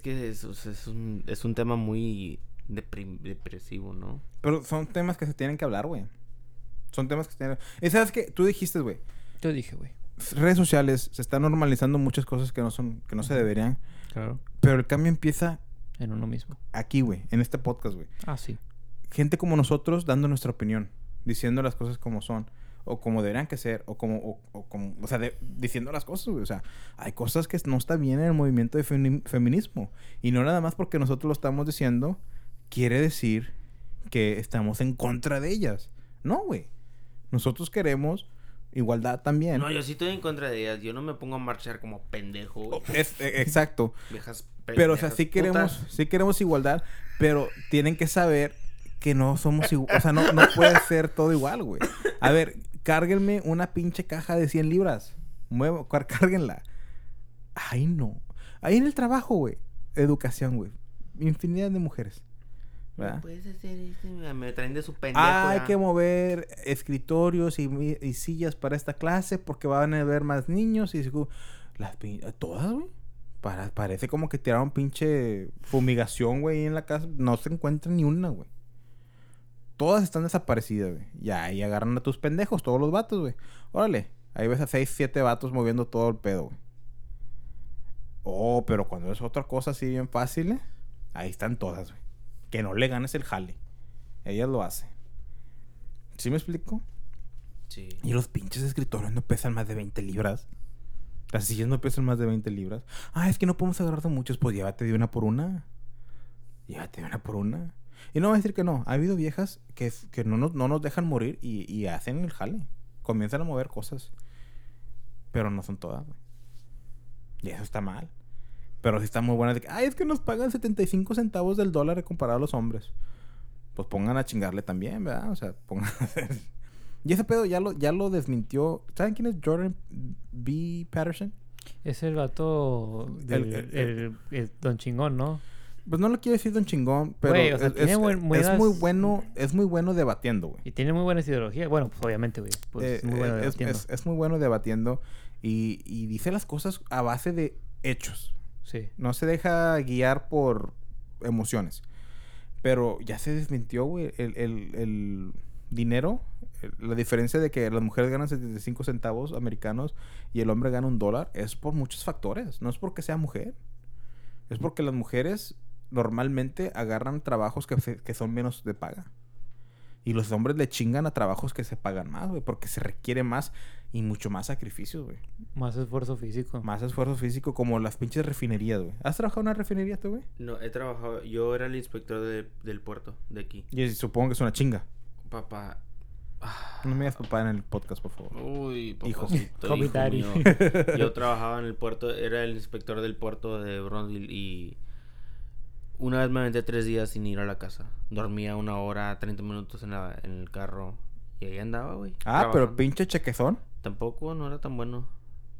es que es, es un, es un tema muy deprim- depresivo, ¿no? Pero son temas que se tienen que hablar, güey. Son temas que se tienen... Y sabes que tú dijiste, güey, Yo dije, güey. redes sociales se están normalizando muchas cosas que no son que no se deberían, Claro. pero el cambio empieza En uno mismo. aquí, güey, en este podcast, güey. Ah, sí. Gente como nosotros dando nuestra opinión, diciendo las cosas como son o como deberían que ser o como o, o como, o sea, de- diciendo las cosas, güey, o sea, hay cosas que no está bien en el movimiento de femi- feminismo y no nada más porque nosotros lo estamos diciendo quiere decir que estamos en contra de ellas. No, güey. Nosotros queremos igualdad también. No, yo sí estoy en contra de ellas. Yo no me pongo a marchar como pendejo, güey. Oh, Es, eh, exacto. Viejas Pero, o sea, pendejas sí queremos, putas. sí queremos igualdad, pero tienen que saber que no somos igual. O sea, no, no puede ser todo igual, güey. A ver, cárguenme una pinche caja de 100 libras. Muevo, cárguenla. Ay, no. Ahí en el trabajo, güey. Educación, güey. Infinidad de mujeres. No ¿Verdad? puedes hacer esto. Me traen de su pendejo. Ah, hay que mover escritorios y, y sillas para esta clase porque van a haber más niños y las todas, güey. Parece como que tiraron pinche fumigación, güey, en la casa. No se encuentra ni una, güey. Todas están desaparecidas, güey. Ya, ahí agarran a tus pendejos, todos los vatos, güey. Órale, ahí ves a seis, siete vatos moviendo todo el pedo, güey. Oh, pero cuando es otra cosa así bien fácil, ¿eh? ahí están todas, güey. Que no le ganes el jale. Ellas lo hacen. ¿Sí me explico? Sí. Y los pinches escritorios no pesan más de 20 libras. Las sillas no pesan más de 20 libras. Ah, es que no podemos agarrar de muchos. Pues llévate de una por una. Llévate de una por una. Y no voy a decir que no. Ha habido viejas que, que no, nos, no nos dejan morir y, y hacen el jale. Comienzan a mover cosas. Pero no son todas, güey. Y eso está mal. Pero sí está muy buena de que, ay, es que nos pagan 75 centavos del dólar comparado a los hombres. Pues pongan a chingarle también, ¿verdad? O sea, pongan... y ese pedo ya lo, ya lo desmintió. ¿Saben quién es Jordan B. Patterson? Es el vato del El- el, el- el Don Chingón, ¿no? Pues no lo quiero decir don chingón, pero Güey, o sea, es, tiene muy bueno, es muy bueno debatiendo, güey. Y tiene muy buenas ideologías. Bueno, pues obviamente, güey. Pues Eh, es muy bueno eh, es, debatiendo. es- es muy bueno debatiendo y, y dice las cosas a base de hechos. Sí. No se deja guiar por emociones. Pero ya se desmintió, güey, el, el- el dinero. La diferencia de que las mujeres ganan 75 centavos americanos y el hombre gana un dólar es por muchos factores. No es porque sea mujer. Es porque las mujeres normalmente agarran trabajos que, se- que son menos de paga. Y los hombres le chingan a trabajos que se pagan más, güey, porque se requiere más y mucho más sacrificios, güey. Más esfuerzo físico. Más esfuerzo físico como las pinches refinerías, güey. ¿Has trabajado en una refinería tú, güey? No, he trabajado. Yo era el inspector de- del puerto de aquí. Y supongo que es una chinga. Papá. Ah, No me digas papá en el podcast, por favor. Uy, Hijo. papacito, hijo mío. Yo trabajaba en el puerto, era el inspector del puerto de Bronzeville y una vez me aventé tres días sin ir a la casa. Dormía una hora, 30 minutos en, la- en el carro y ahí andaba, güey. Ah, pero pinche chequezón. Tampoco, no era tan bueno.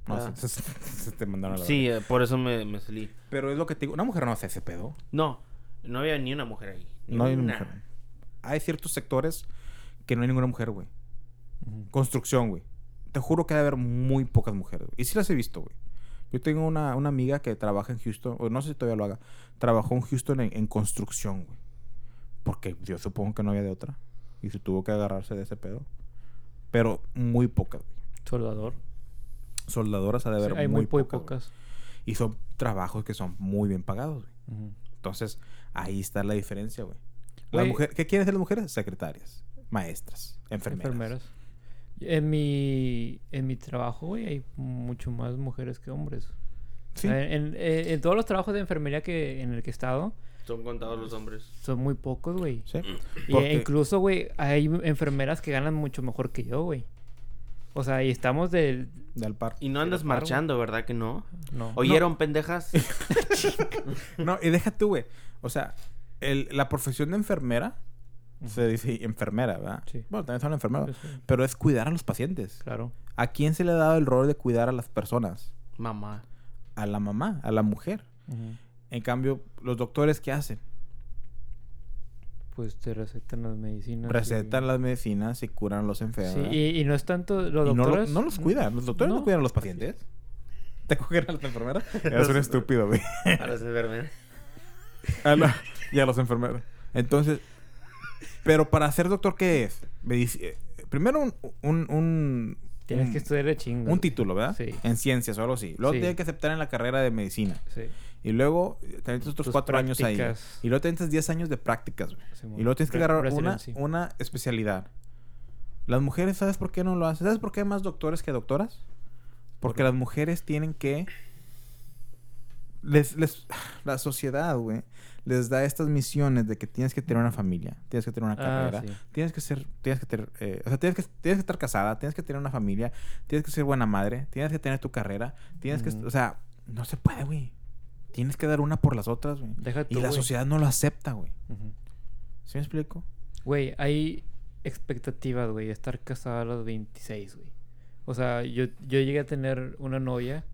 No, Ah. se, se- se te mandaron a la Sí, eh, por eso me, me salí. Pero es lo que te digo. Una mujer no hace ese pedo. No, no había ni una mujer ahí. No hay una una. mujer. Hay ciertos sectores que no hay ninguna mujer, güey. Construcción, güey. Te juro que debe haber muy pocas mujeres. güey. Y sí las he visto, güey. Yo tengo una, una amiga que trabaja en Houston, o no sé si todavía lo haga. Trabajó en Houston en, en construcción, güey. Porque yo supongo que no había de otra. Y se tuvo que agarrarse de ese pedo. Pero muy pocas, güey. Soldador. Soldadoras ha de Sí, haber hay muy, pocas. güey. Y son trabajos que son muy bien pagados, güey. Entonces, ahí está la diferencia, güey. La mujer, ¿Qué quieren ser las mujeres? Secretarias, maestras, enfermeras. Enfermeras. En mi, en mi trabajo, güey, hay mucho más mujeres que hombres. Sí. Sea, En, en- en todos los trabajos de enfermería que en el que he estado, Son contados los hombres. son muy pocos, güey. Sí. Y Porque- incluso, güey, hay enfermeras que ganan mucho mejor que yo, güey. O sea, y estamos del... De al par. Y no andas marchando, ¿verdad que no? No. ¿Oyeron, pendejas? No, y deja tú, güey. O sea, el- la profesión de enfermera, se dice enfermera, ¿verdad? Sí. Bueno, también son enfermeras. Sí, sí, Pero es cuidar a los pacientes. Claro. ¿A quién se le ha dado el rol de cuidar a las personas? Mamá. A la mamá, a la mujer. En cambio, los doctores, ¿qué hacen? Pues te recetan las medicinas. y- Recetan las medicinas y curan a los enfermos. Sí, y, y no es tanto los Y no, lo- doctores... no los cuidan. Los doctores no, No. cuidan a los pacientes. ¿Te cogen a las enfermeras? Eres un estúpido, güey. A las enfermeras. A la- y a los enfermeros. Entonces, pero para ser doctor, ¿qué es? Medici- eh, Primero un, un, un, Tienes un- que estudiar de chingo. un título, ¿verdad? Sí. En ciencias o algo así. Luego Sí. tienes que aceptar en la carrera de medicina. Sí. Y luego eh, te metes otros Tus cuatro años ahí. Y luego te metes 10 años de prácticas, güey. Simón. Y luego tienes que agarrar una, una especialidad. Las mujeres, ¿sabes por qué no lo hacen? ¿Sabes por qué hay más doctores que doctoras? Porque ¿Por? las mujeres tienen que... Les, les, la sociedad, güey, les da estas misiones de que tienes que tener una familia, tienes que tener una Ah, carrera, sí. tienes que ser, tienes que tener, eh, o sea, tienes que, tienes que estar casada, tienes que tener una familia, tienes que ser buena madre, tienes que tener tu carrera, tienes que, o sea, no se puede, güey. Tienes que dar una por las otras, güey. Deja Y la güey. sociedad no lo acepta, güey. Ujú. ¿Sí me explico? Güey, hay expectativas, güey, de estar casada a los 26, güey. O sea, yo, yo llegué a tener una novia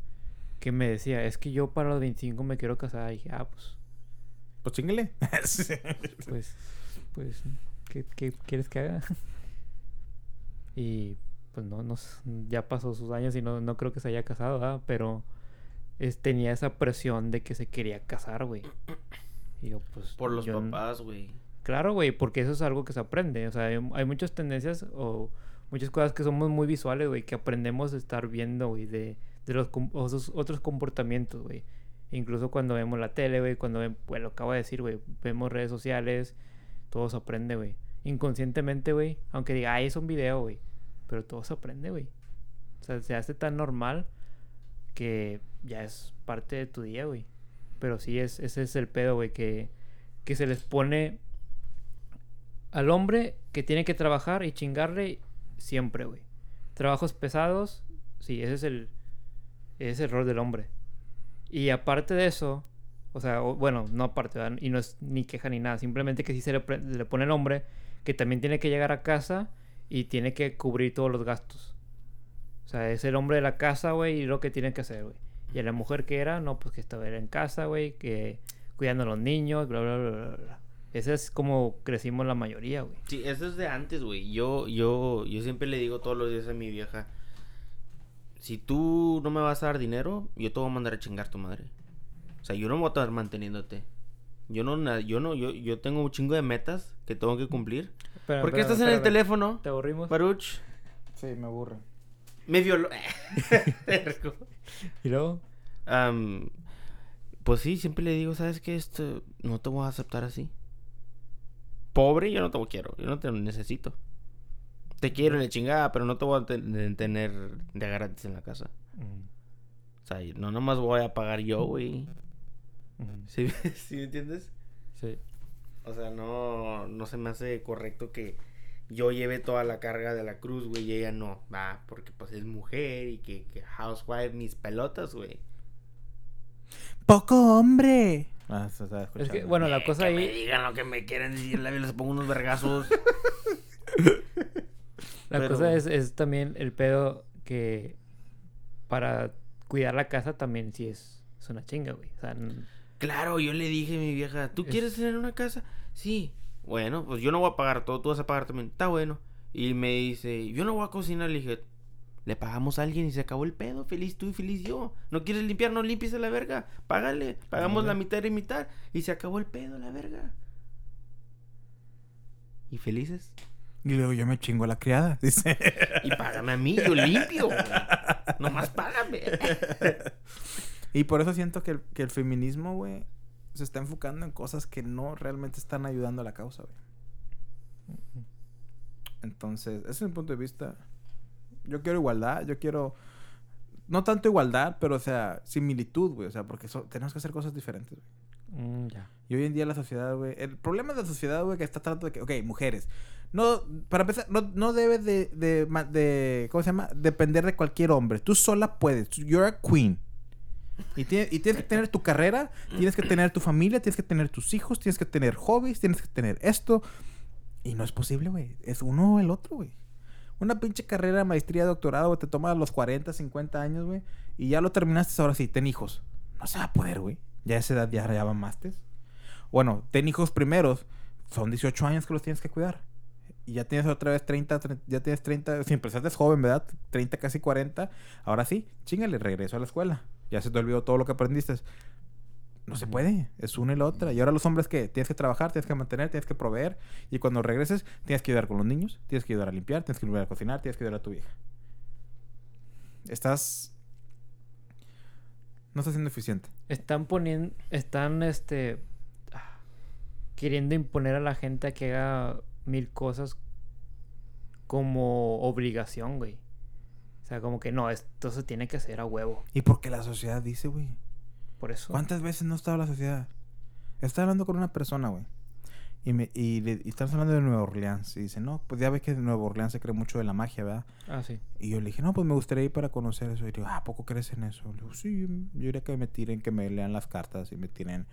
que me decía, es que yo para los 25 me quiero casar. Y dije, ah, pues, Pues chingale. pues, pues, ¿qué, qué quieres que haga? y pues no, no, ya pasó sus años y no, no creo que se haya casado, ¿verdad? Pero es, tenía esa presión de que se quería casar, güey. Y yo, pues, Por los yo papás, güey. Claro, güey, porque eso es algo que se aprende. O sea, hay, hay muchas tendencias o muchas cosas que somos muy visuales, güey, que aprendemos de estar viendo, güey, de, de los com- otros, otros comportamientos, güey. Incluso cuando vemos la tele, güey, cuando vemos, pues lo acabo de decir, güey, vemos redes sociales, todo se aprende, güey. Inconscientemente, güey, aunque diga, ay, es un video, güey, pero todo se aprende, güey. O sea, se hace tan normal que ya es parte de tu día, güey. Pero sí, es, ese es el pedo, güey, que, que se les pone al hombre que tiene que trabajar y chingarle siempre, güey. Trabajos pesados, sí, ese es el, ese es el rol del hombre. Y aparte de eso, o sea, o- bueno, no aparte, ¿verdad? y no es ni queja ni nada, simplemente que sí se le, le pone el hombre que también tiene que llegar a casa y tiene que cubrir todos los gastos. O sea, es el hombre de la casa, güey, y lo que tiene que hacer, güey. Y a la mujer que era, no, pues que estaba en casa, güey, que cuidando a los niños, bla, bla, bla, bla, bla. Ese es como crecimos la mayoría, güey. Sí, eso es de antes, güey. Yo, yo, yo siempre le digo todos los días a mi vieja, si tú no me vas a dar dinero, yo te voy a mandar a chingar tu madre. O sea, yo no voy a estar manteniéndote. Yo no, yo no, yo, yo tengo un chingo de metas que tengo que cumplir. ¿Por qué estás en el teléfono, ¿Te aburrimos? Baruch? Sí, me aburre. Me violó. ¿Y luego? Pues sí, siempre le digo, ¿sabes qué? Esto no te voy a aceptar así. Pobre, yo no te quiero, yo no te necesito. Te quiero en la chingada, pero no te voy a ten- tener de gratis en la casa. O sea, no nomás voy a pagar yo, güey. ¿Sí, ¿Sí me entiendes? Sí. O sea, no, no se me hace correcto que yo lleve toda la carga de la cruz, güey, y ella no. Va, porque pues es mujer y que, que housewife, mis pelotas, güey. ¡Poco hombre! Ah, se estaba Es que, bueno, la Eh, cosa que me ahí... digan lo que me quieren decir, la les pongo unos vergazos. La Pero- cosa es, es también el pedo que para cuidar la casa también sí es, es una chinga, güey. O sea, n- claro, yo le dije a mi vieja, ¿tú Es- quieres tener una casa? Sí. Bueno, pues yo no voy a pagar todo, tú vas a pagar también. Está bueno. Y me dice, yo no voy a cocinar. Le dije, le pagamos a alguien y se acabó el pedo. Feliz tú y feliz yo. ¿No quieres limpiar? No limpies a la verga. Págale. Pagamos la mitad y mitad. Y se acabó el pedo, la verga. ¿Y felices? Y luego yo me chingo a la criada, dice. Y págame a mí, yo limpio. güey. Nomás págame. y por eso siento que el, que el feminismo, güey, se está enfocando en cosas que no realmente están ayudando a la causa, güey. Entonces, ese es mi punto de vista. Yo quiero igualdad, yo quiero... No tanto igualdad, pero, o sea, similitud, güey. O sea, porque so- tenemos que hacer cosas diferentes, güey. mm, ya. Y hoy en día la sociedad, güey... El problema de la sociedad, güey, que está tratando de que... Ok, mujeres. No, para empezar, no, no debes de, de, de... ¿Cómo se llama? Depender de cualquier hombre. Tú sola puedes. You're a queen. Y, y tienes que tener tu carrera, tienes que tener tu familia, tienes que tener tus hijos, tienes que tener hobbies, tienes que tener esto. Y no es posible, güey. Es uno o el otro, güey. Una pinche carrera, maestría, doctorado, te toma los 40, 50 años, güey. Y ya lo terminaste, ahora sí, ten hijos. No se va a poder, güey. Ya esa edad ya, ya. Bueno, ten hijos primeros. Son 18 años que los tienes que cuidar. Y ya tienes otra vez 30, tre- ya tienes 30, si empezaste joven, ¿verdad? 30, casi 40. Ahora sí, chingale, regreso a la escuela. Ya se te olvidó todo lo que aprendiste. No se puede, es una y la otra. Y ahora los hombres que tienes que trabajar, tienes que mantener, tienes que proveer. Y cuando regreses, tienes que ayudar con los niños, tienes que ayudar a limpiar, tienes que ayudar a cocinar, tienes que ayudar a tu hija. Estás. No estás siendo eficiente. Están poniendo, están, este, ah, queriendo imponer a la gente a que haga mil cosas como obligación, güey. O sea, como que no, esto se tiene que hacer a huevo. Y porque la sociedad dice, güey. Por eso. ¿Cuántas veces no ha estado la sociedad? Estaba hablando con una persona, güey. Y, me, y, le, y estamos hablando de Nueva Orleans. Y dice, no, pues ya ves que en Nueva Orleans se cree mucho de la magia, ¿verdad? Ah, sí. Y yo le dije, no, pues me gustaría ir para conocer eso. Y digo, ah, ¿a poco crees en eso? Le digo, sí, yo iría que me tiren, que me lean las cartas y me tiren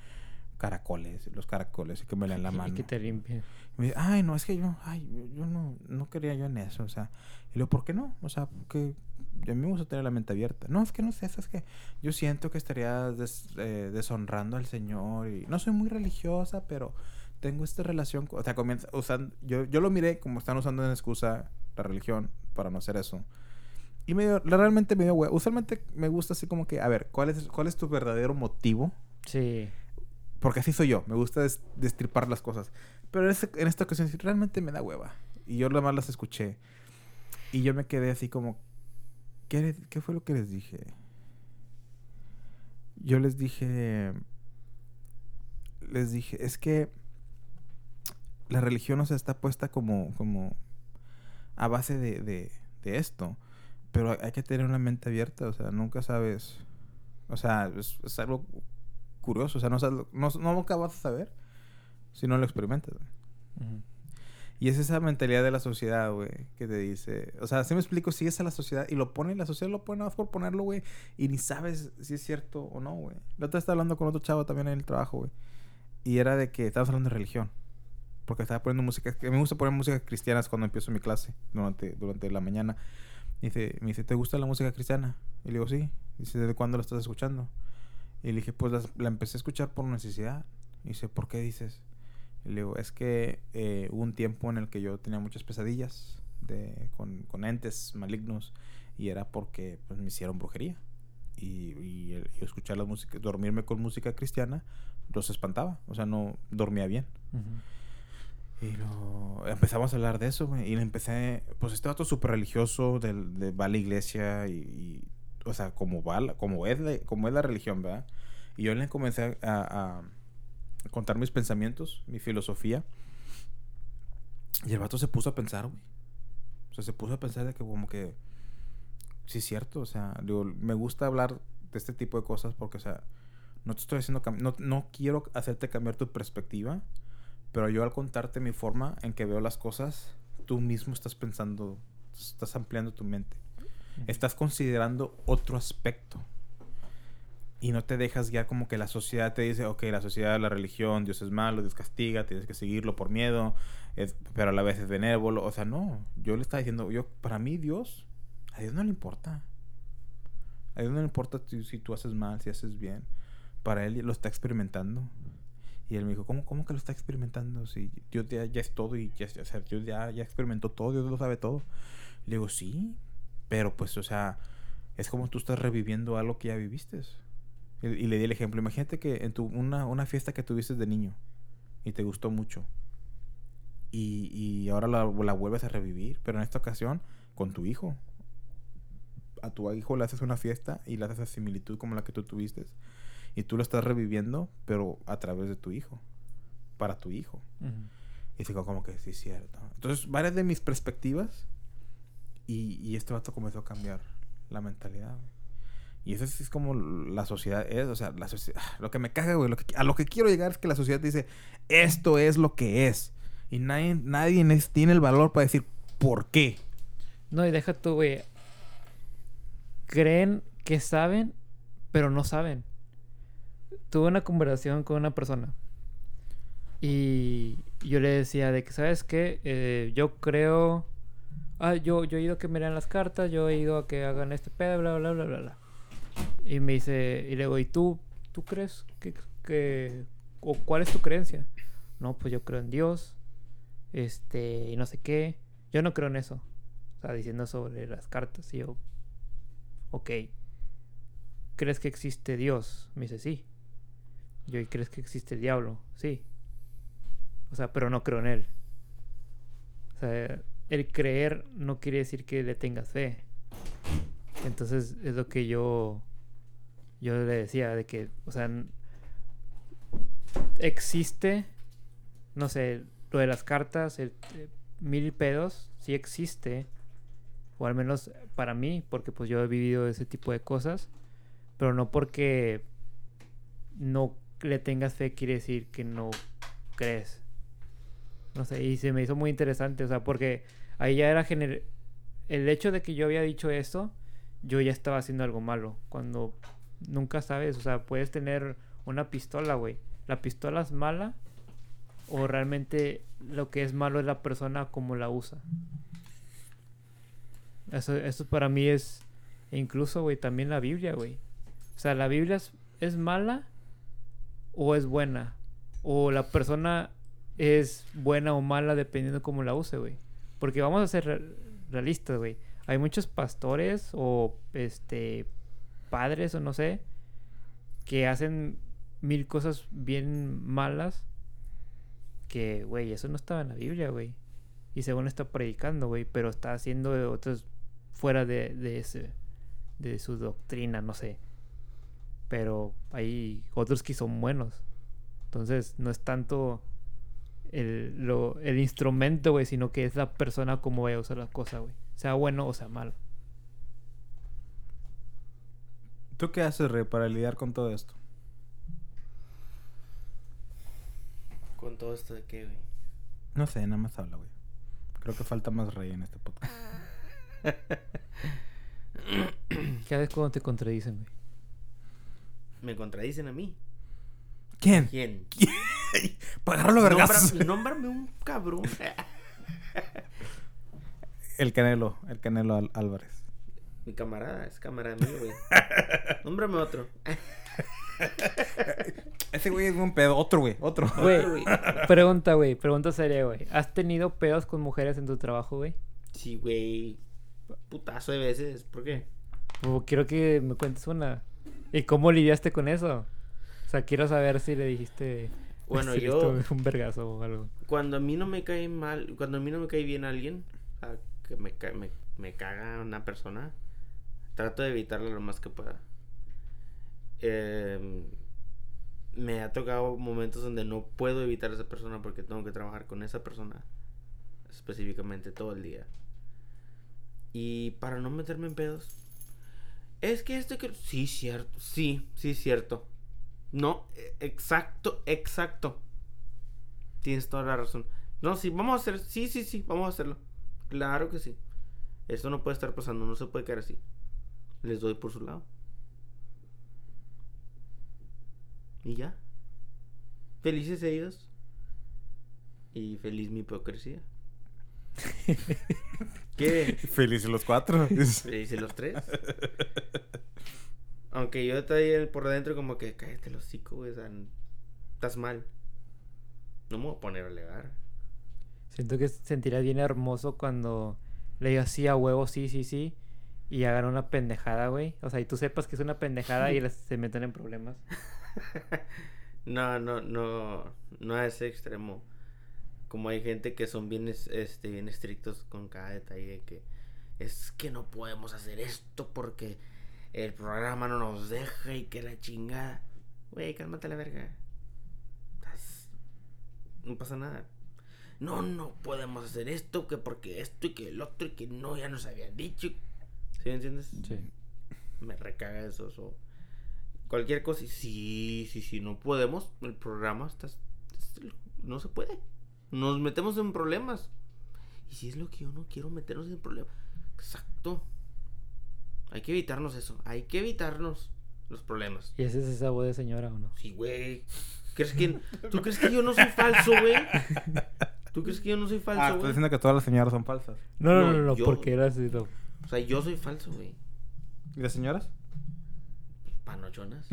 caracoles, los caracoles y que me lean la Y mano. que te limpien. Y me dice, ay, no, es que yo, ay, yo, no, no quería yo en eso, o sea. Y le digo, ¿por qué no? O sea, porque a mí me gusta tener la mente abierta. No, es que no sé, es que yo siento que estaría des- eh, deshonrando al Señor y no soy muy religiosa, pero tengo esta relación, o sea, comienza usando, yo, yo lo miré como están usando en excusa la religión para no hacer eso. Y me dio, realmente me dio Usualmente me gusta así como que, a ver, ¿cuál es, cuál es tu verdadero motivo? Sí. Porque así soy yo, me gusta des- destripar las cosas. Pero en, esta ocasión sí, realmente me da hueva. Y yo más las escuché. Y yo me quedé así como, ¿qué, fue lo que les dije? Yo les dije, les dije, es que la religión o sea, está puesta como, como a base de, de, esto. Pero hay que tener una mente abierta, o sea, nunca sabes. O sea, es algo curioso, o sea, no, no, no nunca vas a saber si no lo experimentas. Y es esa mentalidad de la sociedad, güey, que te dice, o sea, si me explico, sigues a la sociedad y lo pone, la sociedad lo pone nada más por ponerlo, güey, y ni sabes si es cierto o no, güey. La otra estaba hablando con otro chavo también en el trabajo, güey, y era de que estábamos hablando de religión, porque estaba poniendo música, que me gusta poner música cristianas cuando empiezo mi clase, durante, durante la mañana. Y dice, me dice, ¿te gusta la música cristiana? Y le digo, sí. Dice, ¿desde cuándo la estás escuchando? Y le dije, pues las- la, empecé a escuchar por necesidad. Y dice, ¿por qué dices? Y le digo, es que eh, hubo un tiempo en el que yo tenía muchas pesadillas de, con, con entes malignos y era porque pues, me hicieron brujería. Y, y y escuchar la música, dormirme con música cristiana, los espantaba. O sea, no dormía bien. Ujú. Y lo, empezamos a hablar de eso. Y le empecé, pues este vato súper religioso, del, de, va a la iglesia y, y, o sea, como, va, como, es como es la religión, ¿verdad? Y yo le comencé a, a contar mis pensamientos, mi filosofía. Y el vato se puso a pensar, güey. O sea, se puso a pensar de que como que, sí es cierto, o sea, digo, me gusta hablar de este tipo de cosas porque, o sea, no te estoy haciendo, no, no quiero hacerte cambiar tu perspectiva, pero yo al contarte mi forma en que veo las cosas, tú mismo estás pensando, estás ampliando tu mente. Estás considerando otro aspecto. Y no te dejas guiar como que la sociedad te dice, ok, la sociedad, la religión, Dios es malo, Dios castiga, tienes que seguirlo por miedo, es- pero a la vez es benévolo. O sea, no, yo le estaba diciendo, yo, para mí Dios, a Dios no le importa. A Dios no le importa si, si tú haces mal, si haces bien. Para Él lo está experimentando. Y él me dijo, ¿cómo, cómo que lo está experimentando? Si Dios ya, ya es todo y ya, o sea, Dios ya, ya experimentó todo, Dios lo sabe todo. Le digo, sí, pero pues, o sea, es como tú estás reviviendo algo que ya viviste. Y, y le di el ejemplo. Imagínate que en tu, una, una fiesta que tuviste de niño y te gustó mucho. Y, y ahora la, la vuelves a revivir, pero en esta ocasión con tu hijo. A tu hijo le haces una fiesta y le haces esa similitud como la que tú tuviste. Y tú lo estás reviviendo, pero a través de tu hijo. Para tu hijo. Y digo, como que sí es cierto. Entonces, varias de mis perspectivas. Y, y este vato comenzó a cambiar la mentalidad. Y eso es como la sociedad es. O sea, la socie- ah, lo que me caga, güey. lo que- a lo que quiero llegar es que la sociedad dice, esto es lo que es. Y nadie, nadie tiene el valor para decir, ¿por qué? No, y deja tú, güey. Creen que saben, pero no saben. Tuve una conversación con una persona. Y yo le decía de que, ¿sabes qué? Eh, yo creo... Ah, yo, yo he ido a que me lean las cartas, yo he ido a que hagan este pedo, bla, bla, bla, bla, bla. Y me dice, y le digo, ¿y tú? ¿Tú crees que, que... o cuál es tu creencia? No, pues yo creo en Dios. Este, y no sé qué. Yo no creo en eso. O sea, diciendo sobre las cartas. Y yo, ok. ¿Crees que existe Dios? Me dice, sí. ¿y hoy crees que existe el diablo? Sí. O sea, pero no creo en él. O sea, el creer no quiere decir que le tengas fe. Entonces es lo que yo yo le decía de que, o sea, existe no sé, lo de las cartas, el, eh, mil pedos, sí existe, o al menos para mí, porque pues yo he vivido ese tipo de cosas, pero no porque no le tengas fe quiere decir que no crees. No sé, y se me hizo muy interesante, o sea, porque ahí ya era gener... El hecho de que yo había dicho esto, yo ya estaba haciendo algo malo. Cuando nunca sabes, o sea, puedes tener una pistola, güey. La pistola es mala o realmente lo que es malo es la persona como la usa. Eso, eso para mí es, e incluso, güey, también la Biblia, güey. O sea, la Biblia es, es mala o es buena. O la persona es buena o mala dependiendo cómo la use, güey. Porque vamos a ser re- realistas, güey. Hay muchos pastores o este padres o no sé que hacen mil cosas bien malas que, güey, eso no estaba en la Biblia, güey. Y según está predicando, güey, pero está haciendo otros fuera de, de ese de su doctrina, no sé. Pero hay otros que son buenos. Entonces, no es tanto el, lo, el instrumento, güey, sino que es la persona como vaya a usar la cosa, güey. Sea bueno o sea malo. ¿Tú qué haces, Rey, para lidiar con todo esto? Con todo esto de qué, güey. No sé, nada más habla, güey. Creo que falta más Rey en este podcast. Cada vez cuando te contradicen, güey. Me contradicen a mí. ¿Quién? ¿Quién? Para agarrarlo a vergazos. Nómbrame, nómbrame un cabrón. El Canelo, el Canelo Al- Álvarez. Mi camarada, es camarada mío, güey. Nómbrame otro. Ese güey es un pedo. Otro, güey. Otro. Güey, pregunta, güey, pregunta seria, güey. ¿Has tenido pedos con mujeres en tu trabajo, güey? Sí, güey. Putazo de veces. ¿Por qué? O quiero que me cuentes una. ¿Y cómo lidiaste con eso? O sea, quiero saber si le dijiste. Bueno, si yo- un vergazo o algo. Cuando a mí no me cae mal, cuando a mí no me cae bien alguien, o sea, que me, me, me caga una persona, trato de evitarla lo más que pueda. Em, me ha tocado momentos donde no puedo evitar a esa persona porque tengo que trabajar con esa persona específicamente todo el día. Y para no meterme en pedos, es que esto que... Sí, cierto, sí, sí, cierto. No, e- exacto, exacto. Tienes toda la razón. No, sí, vamos a hacer. Sí, sí, sí, vamos a hacerlo. Claro que sí. Esto no puede estar pasando, no se puede quedar así. Les doy por su lado. Y ya. Felices ellos. Y feliz mi hipocresía. ¿Qué? Felices los cuatro. Felices los tres. Aunque yo estoy por dentro como que cállate los hocico, güey. O sea, estás mal. No me voy a poner a alegar. Siento que sentirás bien hermoso cuando le digas sí a huevo, sí, sí, sí. Y hagan una pendejada, güey. O sea, y tú sepas que es una pendejada y les- se meten en problemas. No, no, no, no a ese extremo. Como hay gente que son bien, es- este, bien estrictos con cada detalle de que es que no podemos hacer esto porque el programa no nos deja y que la chingada. Güey, cálmate la verga. Estás- No pasa nada. No, no podemos hacer esto que porque esto y que el otro y que no, ya nos habían dicho. ¿Sí me entiendes? Sí. me recaga eso. so. Cualquier cosa, y sí, sí, sí, no podemos. El programa está, es- no se puede. Nos metemos en problemas. Y si es lo que yo no quiero meternos en problemas. Exacto. Hay que evitarnos eso. Hay que evitarnos los problemas. ¿Y ese es esa voz de señora o no? Sí, güey. ¿Crees que, ¿Tú crees que yo no soy falso, güey? ¿Tú crees que yo no soy Ah, falso, estoy güey? diciendo que todas las señoras son falsas. No, no, No, no, no, yo- porque era así. no. o sea, yo soy falso, güey. ¿Y las señoras? Panochonas.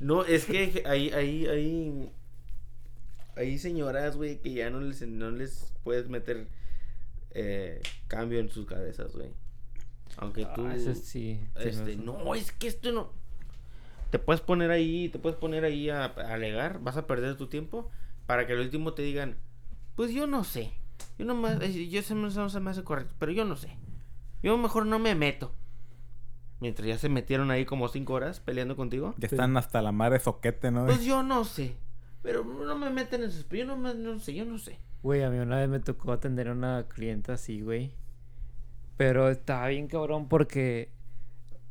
no, es que hay, hay, hay, hay señoras, güey, que ya no les, no les puedes meter eh, cambio en sus cabezas, güey. Aunque tú... Ah, eso sí. este, no, es que esto no... te puedes poner ahí, te puedes poner ahí a, a alegar, vas a perder tu tiempo para que al último te digan, pues yo no sé. Yo no más, yo se me, no se me hace correcto, pero yo no sé. Yo mejor no me meto. Mientras ya se metieron ahí como cinco horas peleando contigo. Ya están hasta la madre soquete, ¿no? Pues yo no sé. Pero no me meten en eso. Yo no, me- no sé, yo no sé. Güey, a mí una vez me tocó atender a una clienta así, güey. Pero estaba bien cabrón porque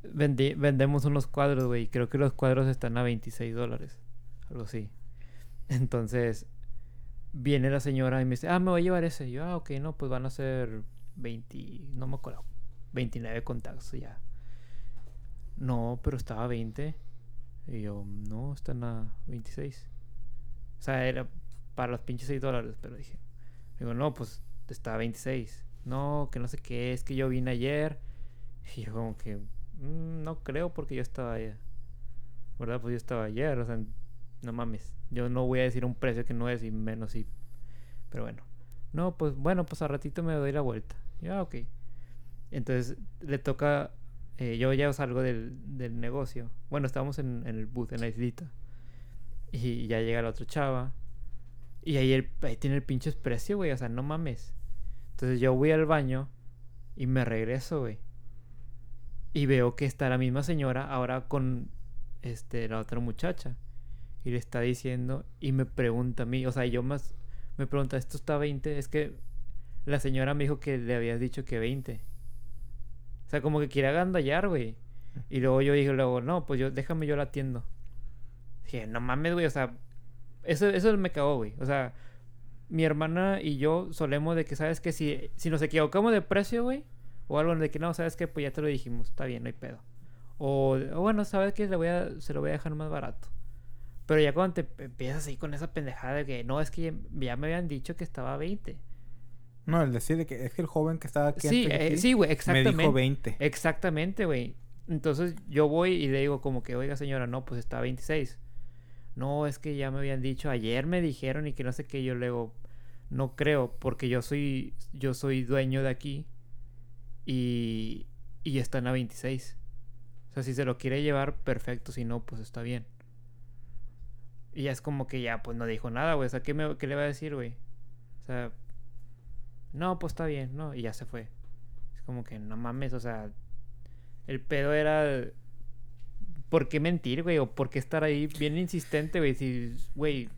vendi- vendemos unos cuadros, güey. Creo que los cuadros están a 26 dólares. Algo así. Entonces, viene la señora y me dice, ah, me voy a llevar ese. Yo, ah, ok, no, pues van a ser 20, no me acuerdo, 29 contactos ya. No, pero estaba a 20. Y yo, no, están a 26. O sea, era para los pinches 6 dólares, pero dije, digo, no, pues está a 26. No, que no sé qué, es que yo vine ayer. Y yo como que, "Mm, no creo porque yo estaba allá. ¿Verdad? Pues yo estaba ayer, o sea, no mames. Yo no voy a decir un precio que no es y menos y... Pero bueno. No, pues bueno, pues a ratito me doy la vuelta. Y yo, ah, ok. Entonces le toca... eh, yo ya salgo del, del negocio. Bueno, estábamos en, en el booth, en la islita. Y ya llega la otra chava. Y ahí, el, ahí tiene el pinche precio, güey. O sea, no mames. Entonces yo voy al baño y me regreso, güey. Y veo que está la misma señora ahora con este, la otra muchacha. Y le está diciendo y me pregunta a mí, o sea, yo más me pregunta, ¿esto está 20? Es que la señora me dijo que le habías dicho que 20. O sea, como que quiere agandallar, güey. Y luego yo dije, luego, no, pues yo, déjame yo la atiendo. Dije, no mames, güey, o sea, eso, eso me cagó, güey. O sea, mi hermana y yo solemos de que, ¿sabes que Si, si nos equivocamos de precio, güey, o algo de que no, ¿sabes que Pues ya te lo dijimos, está bien, no hay pedo. O, o bueno, ¿sabes que Le voy a, se lo voy a dejar más barato. Pero ya cuando te empiezas ahí con esa pendejada de que no, es que ya, ya me habían dicho que estaba a 20. No, el decir de que es que el joven que estaba aquí Sí, eh, sí, güey, me exactamente. dijo 20. Exactamente, güey. Entonces yo voy y le digo como que, oiga señora, no, pues está a 26. No, es que ya me habían dicho, ayer me dijeron y que no sé qué, yo le digo, no creo, porque yo soy, yo soy dueño de aquí y, y están a 26. O sea, si se lo quiere llevar, perfecto, si no, pues está bien. Y ya es como que ya, pues no dijo nada, güey. O sea, ¿qué, me- qué le va a decir, güey? O sea, no, pues está bien, ¿no? Y ya se fue. Es como que no mames, o sea, el pedo era. ¿Por qué mentir, güey? O por qué estar ahí bien insistente, güey. Si, güey,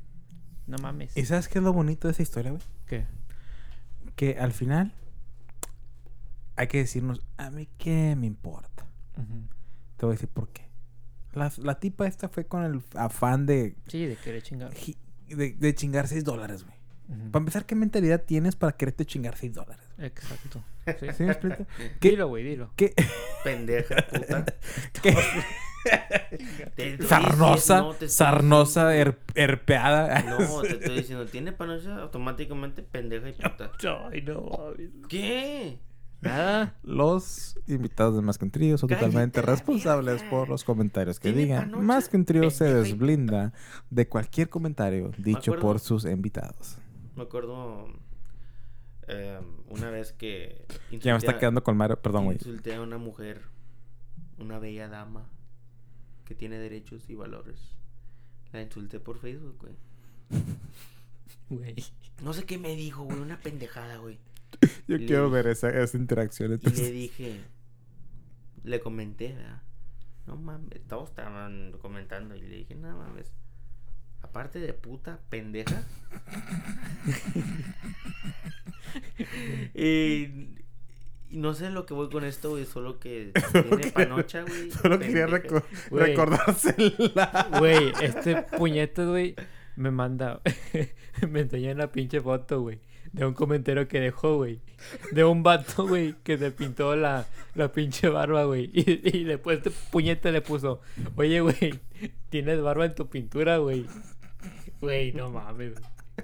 no mames. ¿Y sabes qué es lo bonito de esa historia, güey? ¿Qué? Que al final hay que decirnos, a mí qué me importa. Te voy a decir por qué. La, la tipa esta fue con el afán de, Sí, de querer chingar. de, de chingar 6 dólares, güey. Para empezar, ¿qué mentalidad tienes para quererte chingar 6 dólares? Exacto. Sí. ¿Sí me explico? ¿Qué? Dilo, güey, dilo. ¿Qué? Pendeja, puta. ¿Qué? Sarnosa, no, sarnosa, her- herpeada. No, te estoy diciendo, tiene panocha automáticamente pendeja y puta. Ay, no. ¿Qué? Nada. Los invitados de Más que un Trío son Cállate totalmente responsables por los comentarios que digan. panocha, Más que un Trío se desblinda de cualquier comentario dicho acuerdo. por sus invitados. Me acuerdo eh, una vez que. Ya me está quedando con Mario. Perdón, güey. Insulté a una mujer, una bella dama, que tiene derechos y valores. La insulté por Facebook, güey. Güey. No sé qué me dijo, güey, una pendejada, güey. Yo Le quiero ver esa, esa interacción. Y le dije, le comenté, ¿verdad? No mames, todos estaban comentando y le dije, no mames. Aparte de puta, pendeja. y no sé lo que voy con esto, güey, solo que tiene panocha, güey. Solo quería reco- Güey. recordársela. Güey, este puñete, güey, me manda. me enseñó una pinche foto, güey. De un comentario que dejó, güey. De un vato, güey, que se pintó la, la pinche barba, güey. Y, y después este puñete le puso: Oye, güey, tienes barba en tu pintura, güey. Güey, no mames.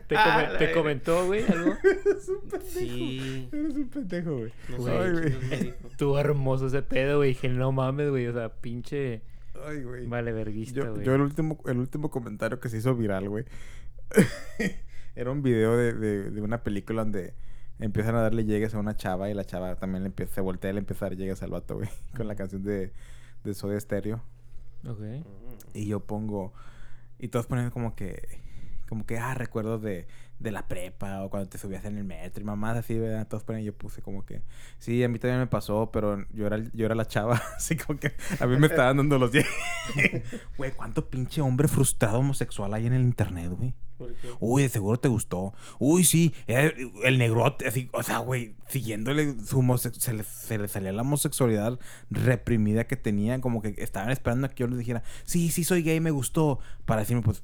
¿Te, Ah, come- te comentó, güey, algo? Eres un pendejo. Sí. Eres un pendejo, güey. No Güey. sé, Ay, güey. Estuvo hermoso ese pedo, güey. Dije, no mames, güey. O sea, pinche. Ay, güey. Vale, verguista, Yo, güey. yo el último, el último comentario que se hizo viral, güey. era un video de, de, de una película donde empiezan a darle llegues a una chava y la chava también le empieza, se voltea y le empieza a dar llegues al vato, güey. Con la canción de, de Soda Stereo. Ok. Y yo pongo. Y todos ponen como que. Como que, ah, recuerdos de, de la prepa o cuando te subías en el metro y mamás así, ¿verdad? Todos ponen. Yo puse como que. Sí, a mí también me pasó, pero yo era, yo era la chava. Así como que a mí me estaban dando los 10. Güey, ¿cuánto pinche hombre frustrado homosexual hay en el internet, güey? Uy, de seguro te gustó. Uy, sí, era el negrote, así, o sea, güey, siguiéndole su se le, se le salía la homosexualidad reprimida que tenían, como que estaban esperando a que yo les dijera, sí, sí, soy gay, me gustó, para decirme, pues,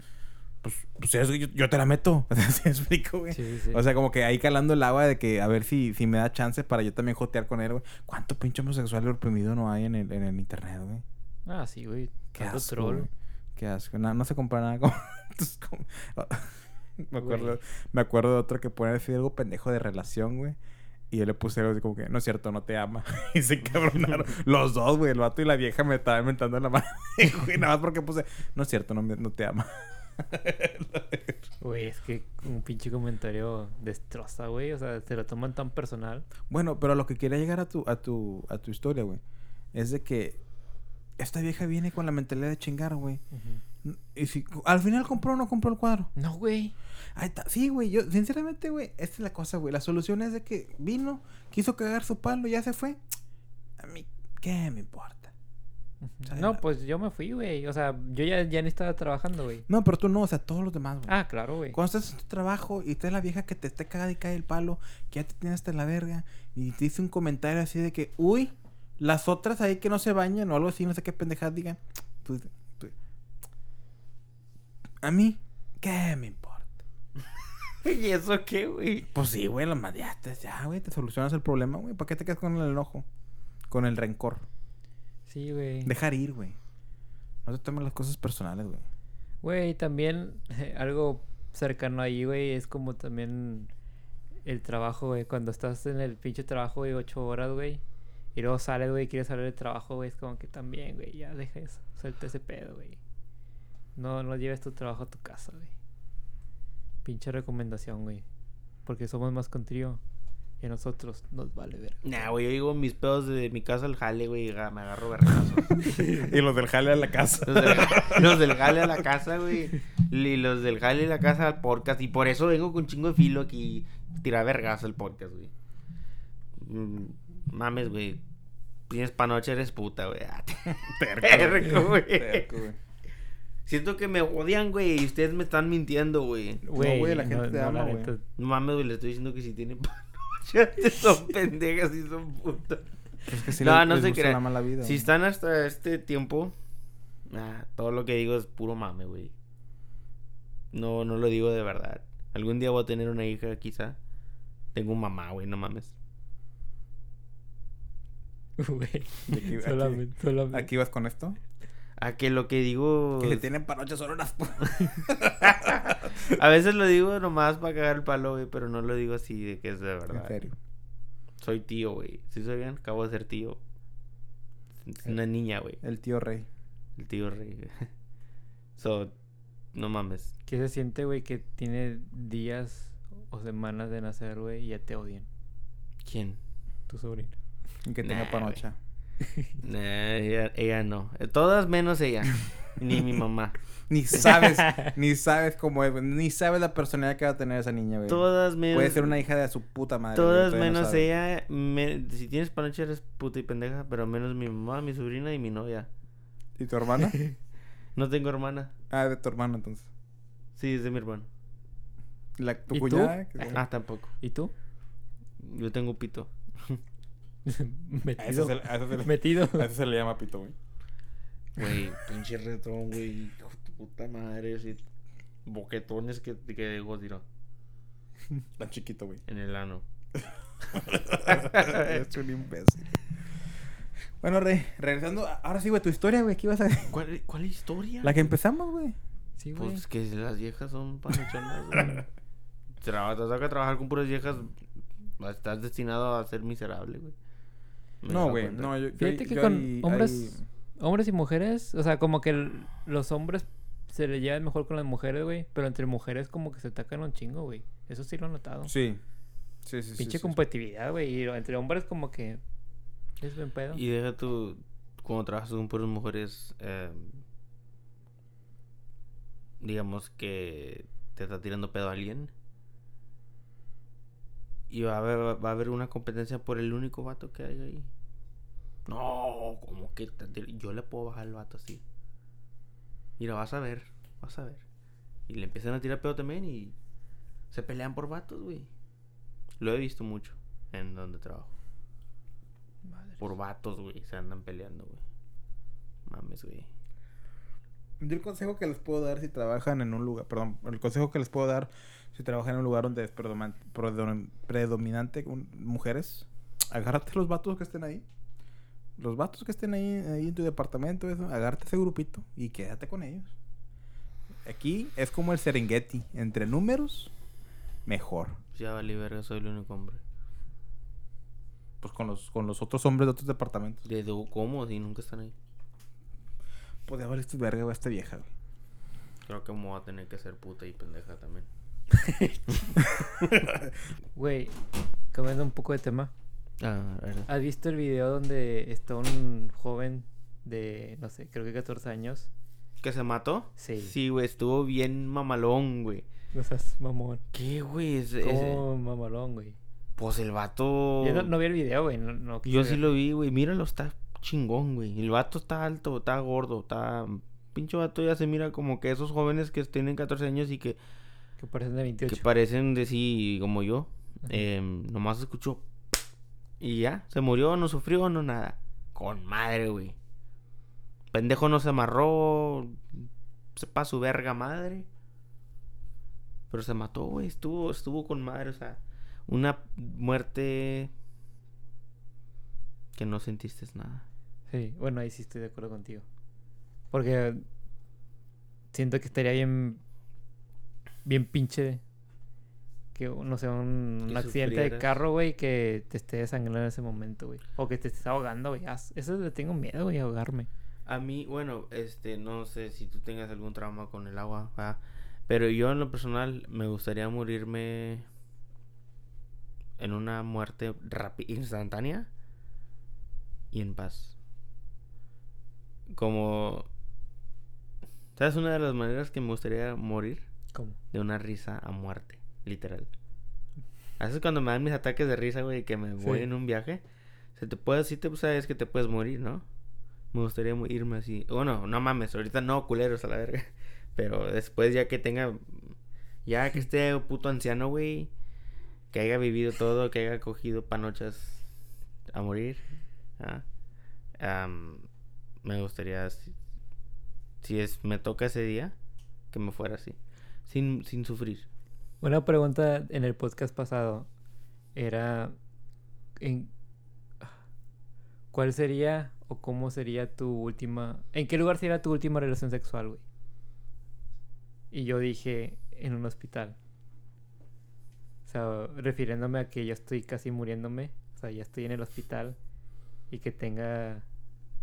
pues, pues yo, yo te la meto. ¿Sí explico, güey? Sí, sí, sí. O sea, como que ahí calando el agua de que a ver si, si me da chance para yo también jotear con él, güey. ¿Cuánto pinche homosexual reprimido no hay en el, en el internet, güey? Ah, sí, güey. Qué asco, troll. güey. Qué asco. No, no se compara nada con... Me, acuerdo, Güey. me acuerdo de otro que pone así algo pendejo de relación, güey. Y yo le puse algo así como que, no es cierto, no te ama. y se cabronaron. Los dos, güey. El vato y la vieja me estaban inventando la madre, güey. Nada más porque puse, no es cierto, no, no te ama. Güey, es que un pinche comentario destroza, güey. O sea, se lo toman tan personal. Bueno, pero lo que quería llegar a tu, a tu, a tu historia, güey, es de que esta vieja viene con la mentalidad de chingar, güey. Y si al final compró o no compró el cuadro. No, güey. Ahí está. Sí, güey. Yo, sinceramente, güey, esta es la cosa, güey. La solución es de que vino, quiso cagar su palo, ya se fue. A mí, ¿qué me importa? O sea, No, pues yo me fui, güey. O sea, yo ya, ya ni estaba trabajando, güey. No, pero tú no, o sea, todos los demás, güey. Ah, claro, güey. Cuando estás en tu trabajo y estás la vieja que te esté cagada y cae el palo, que ya te tiene hasta la verga, y te dice un comentario así de que, uy, las otras ahí que no se bañan o algo así, no sé qué pendejadas digan. Pues, pues, a mí, ¿qué me importa? ¿Y eso qué, güey? Pues sí, güey, lo madiaste, ya, güey, te solucionas el problema, güey. ¿Para qué te quedas con el enojo? Con el rencor. Sí, güey. Dejar ir, güey. No te tomes las cosas personales, güey. Güey, también algo cercano ahí, güey, es como también el trabajo, güey. Cuando estás en el pinche trabajo de ocho horas, güey. Y luego sales, güey, y quieres salir del trabajo, güey. Es como que también, güey, ya deja eso. Suelta ese pedo, güey. No, no lleves tu trabajo a tu casa, güey. Pinche recomendación, güey. Porque somos más con trío. Y a nosotros nos vale ver. Nah, güey, yo digo mis pedos de mi casa al jale, güey, y me agarro vergazos. y los del jale a la casa. Los del, los del jale a la casa, güey. Y los del jale a la casa al podcast. Y por eso vengo con chingo de filo aquí. Tirar vergazo al podcast, güey. Mm, mames, güey. Tienes pa' noche, eres puta, güey. Ah, Terco, güey. Terco, güey. Siento que me odian, güey. Y ustedes me están mintiendo, güey. güey, la gente te ama, güey. No mames, güey. Le estoy diciendo que si noche, son pendejas y son putas. Es que sí No, les- no les se crean. la mala vida, Si güey. están hasta este tiempo, ah, todo lo que digo es puro mame, güey. No, no lo digo de verdad. Algún día voy a tener una hija, quizá. Tengo un mamá, güey, no mames. Güey. Aquí- aquí- Solamente, solamente. ¿Aquí vas con esto? A que lo que digo. Que se tienen panoches solo unas... A veces lo digo nomás para cagar el palo, güey, pero no lo digo así de que es de verdad. En serio. Soy tío, güey. ¿Sí sabían? Acabo de ser tío. Es una niña, güey. El tío rey. El tío rey. So, no mames. ¿Qué se siente, güey, que tiene días o semanas de nacer, güey, y ya te odian? ¿Quién? Tu sobrino. Y que Nah, tenga panocha. Nah, ella, ella no. Todas menos ella. Ni mi mamá. Ni sabes, ni sabes cómo es. Ni sabes la personalidad que va a tener esa niña, güey. Todas menos. Puede ser una hija de su puta madre. Todas menos ella. me- si tienes panoche eres puta y pendeja, pero menos mi mamá, mi sobrina y mi novia. ¿Y tu hermana? No tengo hermana. ah, de tu hermano, entonces. Sí, es de mi hermano. La, tu ¿Y tú? cuñada. que- Ah, tampoco. ¿Y tú? Yo tengo pito. A eso Metido. se, a eso se le, Metido. a eso se le llama pito, güey. Güey, pinche retón, güey. Hijo de tu puta madre. Así, boquetones que, que digo, tiro. Tan chiquito, güey. En el ano. es un imbécil. Bueno, Rey, regresando. Ahora sí, güey, tu historia, güey. ¿Qué ibas a decir? ¿Cuál, cuál historia? La que empezamos, güey. Sí, güey. Pues que las viejas son panochonas, güey. Traba- Te toca trabajar con puras viejas. Estás destinado a ser miserable, güey. Me No, güey. No, yo, yo- Fíjate que yo con hombres, hombres y mujeres, o sea, como que el- los hombres se le llevan mejor con las mujeres, güey, pero entre mujeres como que se atacan un chingo, güey. Eso sí lo he notado. Sí. Sí, sí, sí. Pinche sí, competitividad, güey, y entre hombres como que es buen pedo. Y deja tu. cuando trabajas con puras mujeres, eh, digamos que te está tirando pedo a alguien. Y va a haber, va a haber una competencia por el único vato que hay ahí. No, como que yo le puedo bajar el vato así. Mira, vas a ver, vas a ver. Y le empiezan a tirar pedo también y se pelean por vatos, güey. Lo he visto mucho en donde trabajo. Madre. Por vatos, güey. Se andan peleando, güey. Mames, güey. Yo el consejo que les puedo dar si trabajan en un lugar, perdón, el consejo que les puedo dar si trabajan en un lugar donde es predominante un- mujeres, agárrate los vatos que estén ahí. Los vatos que estén ahí, ahí en tu departamento, eso, agárrate ese grupito y quédate con ellos. Aquí es como el Serengeti, entre números, mejor. Pues ya vale verga, soy el único hombre. Pues con los, con los otros hombres de otros departamentos. ¿De do- cómo? Si nunca están ahí. Pues ya valiste verga, güey, esta vieja, güey. Creo que me voy a tener que ser puta y pendeja también. Güey, cambiando un poco de tema. Ah, verdad. ¿Has visto el video donde está un joven de, no sé, creo que 14 años? ¿Que se mató? Sí. Sí, güey, estuvo bien mamalón, güey. No seas mamón. ¿Qué, güey? Es- es- ¿Cómo mamalón, güey? Pues el vato. Yo no, no vi el video, güey. No, no Yo sí ver. lo vi, güey. Míralo, está chingón, güey. El vato está alto, está gordo, está. Pinche vato ya se mira como que esos jóvenes que tienen 14 años y que, Que parecen de 28. que parecen de sí como yo. Em, nomás escuchó. Y ya, se murió, no sufrió, no nada. Con madre, güey. Pendejo no se amarró. Sepa su verga madre. Pero se mató, güey. Estuvo, estuvo con madre, o sea. Una muerte. Que no sentiste nada. Sí, bueno, ahí sí estoy de acuerdo contigo. Porque siento que estaría bien. Bien pinche. Que, no sé, un, accidente de carro, güey, que te esté desangrando en ese momento, güey. O que te estés ahogando, güey. As- Eso le tengo miedo, güey, ahogarme. A mí, bueno, este, no sé si tú tengas algún trauma con el agua, ¿verdad? pero yo en lo personal me gustaría morirme en una muerte instantánea y en paz. Como, ¿sabes una de las maneras que me gustaría morir? ¿Cómo? De una risa a muerte, literal. A veces cuando me dan mis ataques de risa, güey, que me voy Sí. en un viaje, se te puede, sí te sabes que te puedes morir, ¿no? Me gustaría irme así. Bueno, no mames, ahorita no, culeros a la verga. Pero después ya que tenga, ya que esté puto anciano, güey, que haya vivido todo, que haya cogido panochas a morir, ¿ah? Me gustaría, si, si es, me toca ese día, que me fuera así, sin, sin sufrir. Una pregunta en el podcast pasado era en ¿cuál sería o cómo sería tu última en qué lugar sería tu última relación sexual, güey? Y yo dije en un hospital. O sea, refiriéndome a que yo estoy casi muriéndome, o sea, ya estoy en el hospital y que tenga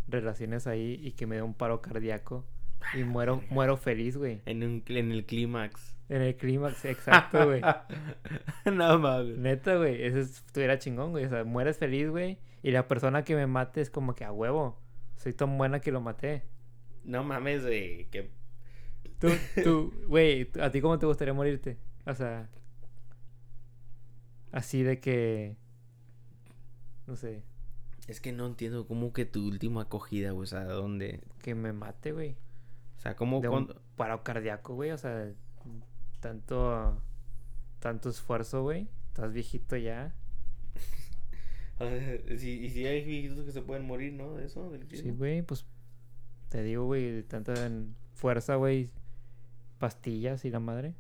relaciones ahí y que me dé un paro cardíaco y muero muero feliz, güey. En, un, en el clímax. En el clímax, exacto, güey. no mames. Neta, güey, eso es- estuviera chingón, güey. O sea, mueres feliz, güey. Y la persona que me mate es como que a huevo. Soy tan buena que lo maté. No mames, güey. Que... Tú, tú, güey, ¿a ti cómo te gustaría morirte? O sea, así de que. No sé, Es que no entiendo cómo que tu última acogida, güey. O sea, ¿dónde? que me mate, güey. O sea, ¿cómo De un cuando... paro cardíaco, güey. O sea, tanto. Tanto esfuerzo, güey. Estás viejito ya. O sea, si, y si hay viejitos que se pueden morir, ¿no? De eso, del Sí, güey, pues. Te digo, güey, de tanta fuerza, güey. Pastillas y la madre.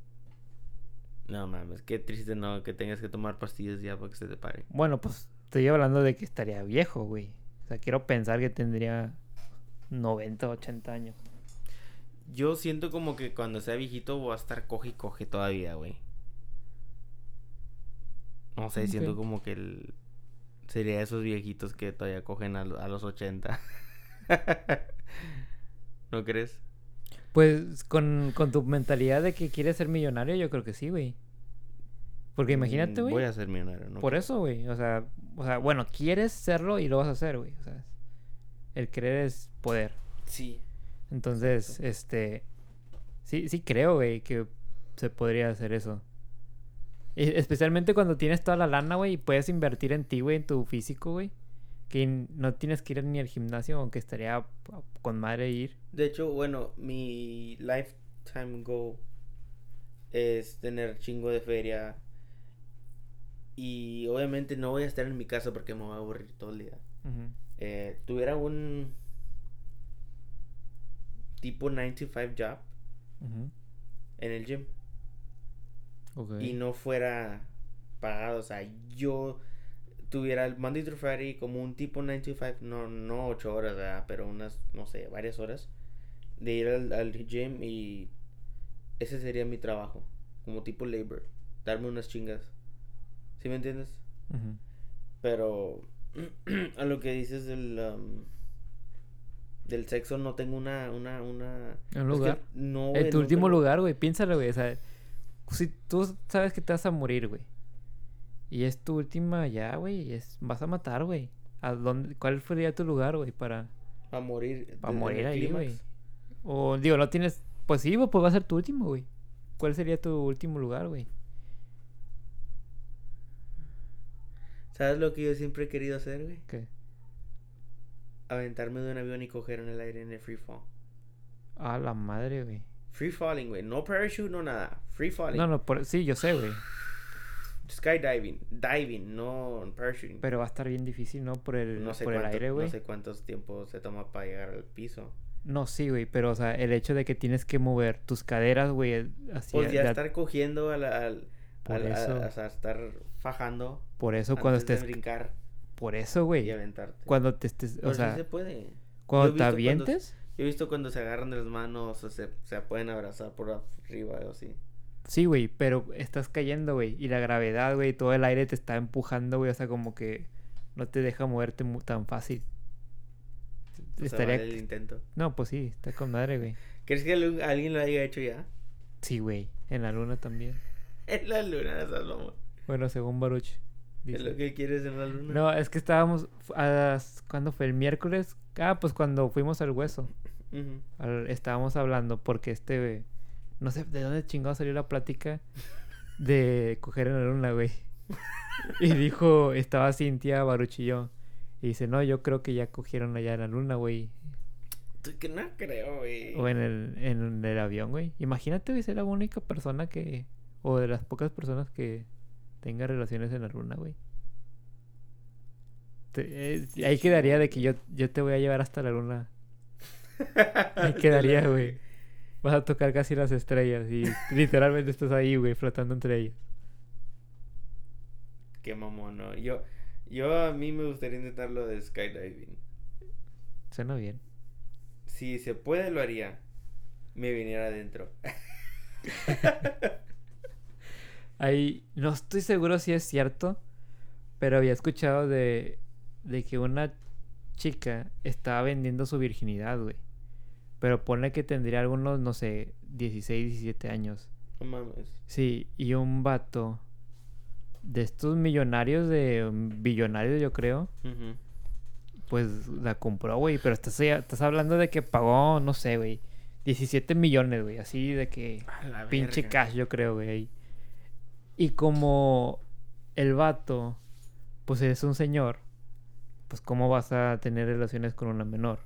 No mames, qué triste, ¿no? Que tengas que tomar pastillas ya para que se te pare. Bueno, pues estoy hablando de que estaría viejo, güey. O sea, quiero pensar que tendría 90, 80 años. Yo siento como que cuando sea viejito voy a estar coge y coge todavía, güey. No sé, siento como que el... sería esos viejitos que todavía cogen a, a los 80. ¿No crees? Pues con, con tu mentalidad de que quieres ser millonario, yo creo que sí, güey. Porque imagínate, Mm, güey. Voy a ser millonario, ¿no? Por eso, güey. O sea, o sea, bueno, quieres serlo y lo vas a hacer, güey. O sea, El querer es poder. Sí. Entonces, este. Sí, sí creo, güey, que se podría hacer eso. Especialmente cuando tienes toda la lana, güey, y puedes invertir en ti, güey, en tu físico, güey. Que no tienes que ir ni al gimnasio, aunque estaría con madre ir. De hecho, bueno, mi lifetime goal es tener chingo de feria. Y obviamente no voy a estar en mi casa porque me voy a aburrir todo el día. Eh, tuviera un tipo 9 to 5 job en el gym y no fuera pagado. O sea, yo tuviera el Monday to Friday como un tipo 9 to 5, no, no 8 horas, ¿verdad? pero unas, no sé, varias horas de ir al, al gym y ese sería mi trabajo, como tipo labor, darme unas chingas. ¿Sí me entiendes? Pero a lo que dices del um, del sexo no tengo una una una Un es que lugar. no En tu no último tengo- lugar, güey, piénsalo, güey. O sea, si tú sabes que te vas a morir, güey. Y es tu última ya, güey. Es, vas a matar, güey. ¿A dónde, ¿Cuál sería tu lugar, güey, para, morir para morir ahí, güey? O digo, no tienes... Pues sí, pues va a ser tu último, güey. ¿Cuál sería tu último lugar, güey? ¿Sabes lo que yo siempre he querido hacer, güey? ¿Qué? Aventarme de un avión y coger en el aire en el free fall. A la madre, güey. Free falling, güey. No parachute, no nada. Free falling. No, no, por... sí, yo sé, güey. Skydiving. Diving, no parachuting. Pero va a estar bien difícil, ¿no? Por el, no sé por el aire, güey. No sé cuántos tiempos se toma para llegar al piso. No, sí, güey, pero, o sea, el hecho de que tienes que mover tus caderas, güey, así... Pues ya de- estar cogiendo al... al, Por al- a- sea, estar fajando Por eso cuando antes de estés... brincar Por eso, y güey. aventarte. Cuando te estés... O sí sea, se puede. cuando te cuando- avientes... Yo he visto cuando se agarran de las manos o se, se pueden abrazar por arriba o así. Sí, güey, pero estás cayendo, güey. Y la gravedad, güey, todo el aire te está empujando, güey. O sea, como que no te deja moverte tan fácil. O Estaría... vale el intento. No, pues sí, está con madre, güey. ¿Crees que alguien lo haya hecho ya? Sí, güey. En la luna también. En la luna, esas. Bueno, según Baruch. Es lo que quieres en la luna. No, es que estábamos... a ¿Cuándo fue? ¿El miércoles? Ah, pues cuando fuimos al hueso. Al- estábamos hablando porque este... No sé de dónde chingado salió la plática de coger en la luna, güey. Y dijo, estaba Cintia, Baruch y dice, no, yo creo que ya cogieron allá en la luna, güey. Tú Que no creo, güey. O en el, en el avión, güey. Imagínate, güey, ser la única persona que... O de las pocas personas que tenga relaciones en la luna, güey. Te- eh, ahí quedaría de que yo, yo te voy a llevar hasta la luna. Ahí quedaría, güey. Vas a tocar casi las estrellas y literalmente estás ahí, güey, flotando entre ellas. Qué mamón, no. Yo, yo a mí me gustaría intentar lo de skydiving. Suena bien. Si se puede, lo haría. Me viniera adentro. Ahí, no estoy seguro si es cierto, pero había escuchado de, de que una chica estaba vendiendo su virginidad, güey. Pero pone que tendría algunos, no sé, 16, 17 años. No mames. Sí, y un vato de estos millonarios, de um, billonarios yo creo, pues la compró, güey. Pero estás, estás hablando de que pagó, no sé, güey, 17 millones, güey. Así de que... Pinche verga. cash, yo creo, güey. Y como el vato, pues es un señor, pues ¿cómo vas a tener relaciones con una menor?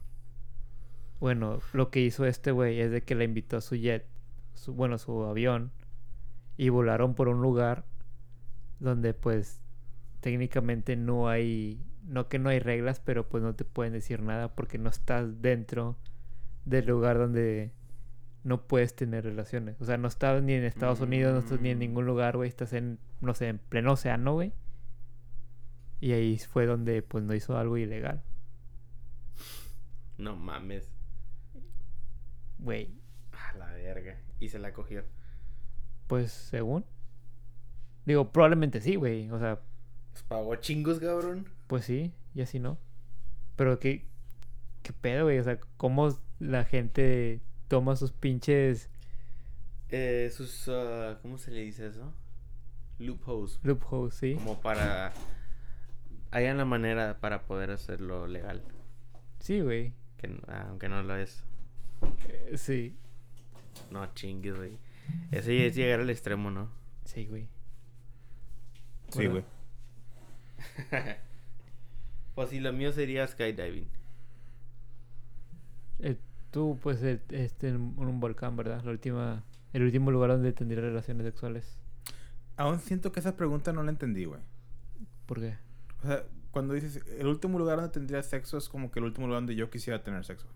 Bueno, lo que hizo este güey es de que la invitó a su jet, su, bueno, su avión, y volaron por un lugar donde pues técnicamente no hay, no que no hay reglas, pero pues no te pueden decir nada porque no estás dentro del lugar donde no puedes tener relaciones. O sea, no estás ni en Estados Unidos, no estás ni en Mm. ningún lugar, güey. Estás en, no sé, en pleno océano, güey. Y ahí fue donde, pues, no hizo algo ilegal. No mames. Güey, A la verga. Y se la cogió. pues, según. Digo, probablemente sí, güey. O sea, Pues pagó chingos, cabrón. pues sí, y así no. Pero qué, qué pedo, güey. O sea, cómo la gente toma sus pinches Eh, sus. ah, ¿Cómo se le dice eso? Loopholes. loopholes, ¿sí? Como para. Hayan la manera para poder hacerlo legal. Sí, güey. Que, ah, aunque no lo es. Eh, Sí. No chingues, güey. Ese ya es llegar al extremo, ¿no? Sí, güey. Sí, Bueno. güey. Pues sí, lo mío sería skydiving. Eh, tú, pues, eh, este, en un volcán, ¿verdad? La última... El último lugar donde tendría relaciones sexuales. Aún siento que esa pregunta no la entendí, güey. ¿Por qué? O sea, cuando dices el último lugar donde tendría sexo es como que el último lugar donde yo quisiera tener sexo.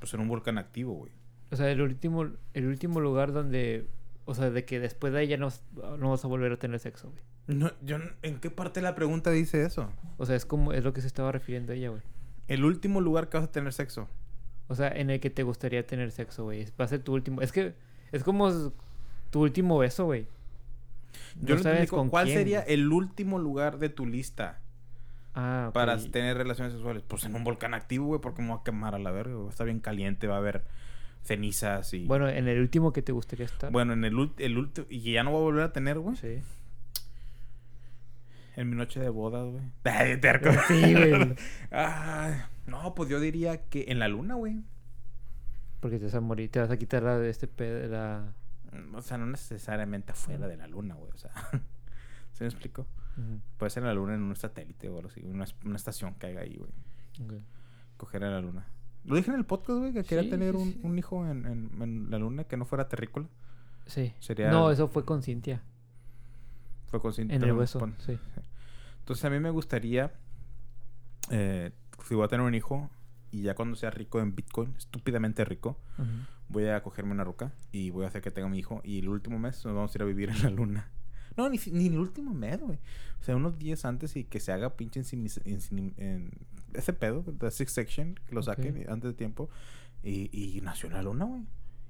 Pues en un volcán activo, güey. O sea, el último, el último lugar donde... O sea, de que después de ahí ya no, vas- no vas a volver a tener sexo, güey. No, yo, ¿En qué parte de la pregunta dice eso? O sea, es como... Es lo que se estaba refiriendo ella, güey. El último lugar que vas a tener sexo. O sea, en el que te gustaría tener sexo, güey. Va a ser tu último... Es que... Es como tu último beso, güey. Yo no, sabes con ¿Cuál quién, sería güey. el último lugar de tu lista Ah, para tener relaciones sexuales? Pues en un volcán activo, güey, porque me va a quemar a la verga. güey. Está bien caliente, va a haber cenizas y... Bueno, en el último que te gustaría estar. Bueno, en el, el último... Y ya no voy a volver a tener, güey. Sí. En mi noche de bodas, güey. Ay, terco. Sí, güey. Ah, no, pues yo diría que en la luna, güey. Porque te vas a morir. Te vas a quitar la de este pedo... La... O sea, no necesariamente afuera de la luna, güey. O sea, ¿se me explico? Puede ser en la luna en un satélite o algo así. Una, una estación que haya ahí, güey. Coger a la luna. Lo dije en el podcast, güey, que quería tener sí, un, sí. un hijo en, en- en la luna que no fuera terrícola. Sí. Sería- No, eso fue con Cintia. Fue con En el hueso, pon- sí. Entonces a mí me gustaría, eh, si voy a tener un hijo y ya cuando sea rico en Bitcoin, estúpidamente rico, voy a cogerme una ruca y voy a hacer que tenga mi hijo y el último mes nos vamos a ir a vivir en la luna. No, ni, ni el último mes, güey. O sea, unos días antes y que se haga pinche en ese pedo, the Sixth Section, que lo Ok. saquen antes de tiempo. Y, y nació en la luna, güey.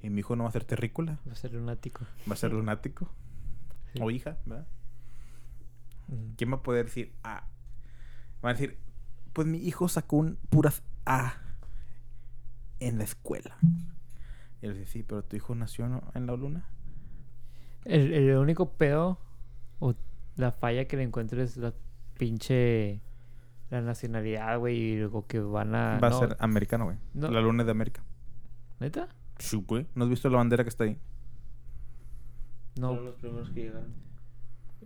Y mi hijo no va a ser terrícola, Va a ser lunático. va a ser lunático. Sí. O hija, ¿verdad? Ujú. ¿Quién va a poder decir A? Va a decir, pues mi hijo sacó un puras A en la escuela. Y él dice, sí, pero tu hijo nació en la luna. El, el único pedo o la falla que le encuentro es la pinche la nacionalidad, güey, y luego que van a Va Ah, no, a ser americano, güey. no. La luna es de América. ¿Neta? Sí, güey. ¿No has visto la bandera que está ahí? No, Fueron los primeros que llegaron.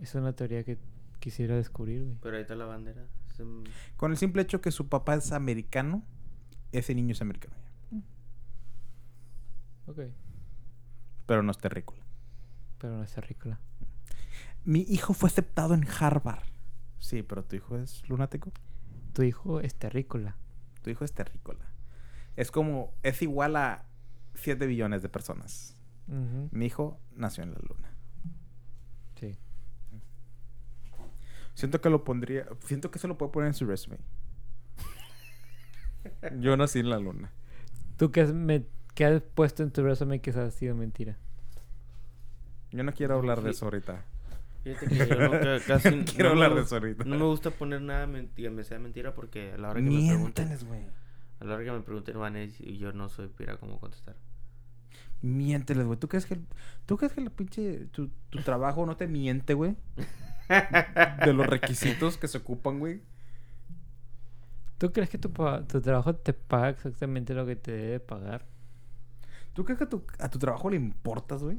es una teoría que quisiera descubrir, güey. Pero ahí está la bandera. Con el simple hecho que su papá es americano, ese niño es americano. ya. Ok, Pero no es terrícola. pero no es terrícola. Mi hijo fue aceptado en Harvard. Sí, pero tu hijo es lunático. Tu hijo es terrícola. Tu hijo es terrícola. Es como, es igual a 7 billones de personas. Mi hijo nació en la luna. Sí. Siento que lo pondría, siento que se lo puedo poner en su resume. Yo nací en la luna. ¿Tú qué has, me- qué has puesto en tu resumen que ha sido mentira? Yo no quiero hablar de eso ahorita. Fíjate que yo no, ca- casi No quiero no hablar de eso ahorita. No me gusta poner nada mentira, me sea mentira porque a la hora que me pregunten, Miénteles, güey. a la hora que me pregunten van a decir- y yo no soy pira cómo contestar. Miénteles, güey. ¿Tú crees que el, tú crees que el pinche tu, tu trabajo no te miente, güey? De los requisitos que se ocupan, güey. ¿Tú crees que tu, tu trabajo te paga exactamente lo que te debe pagar? ¿Tú crees que a tu, a tu trabajo le importas, güey?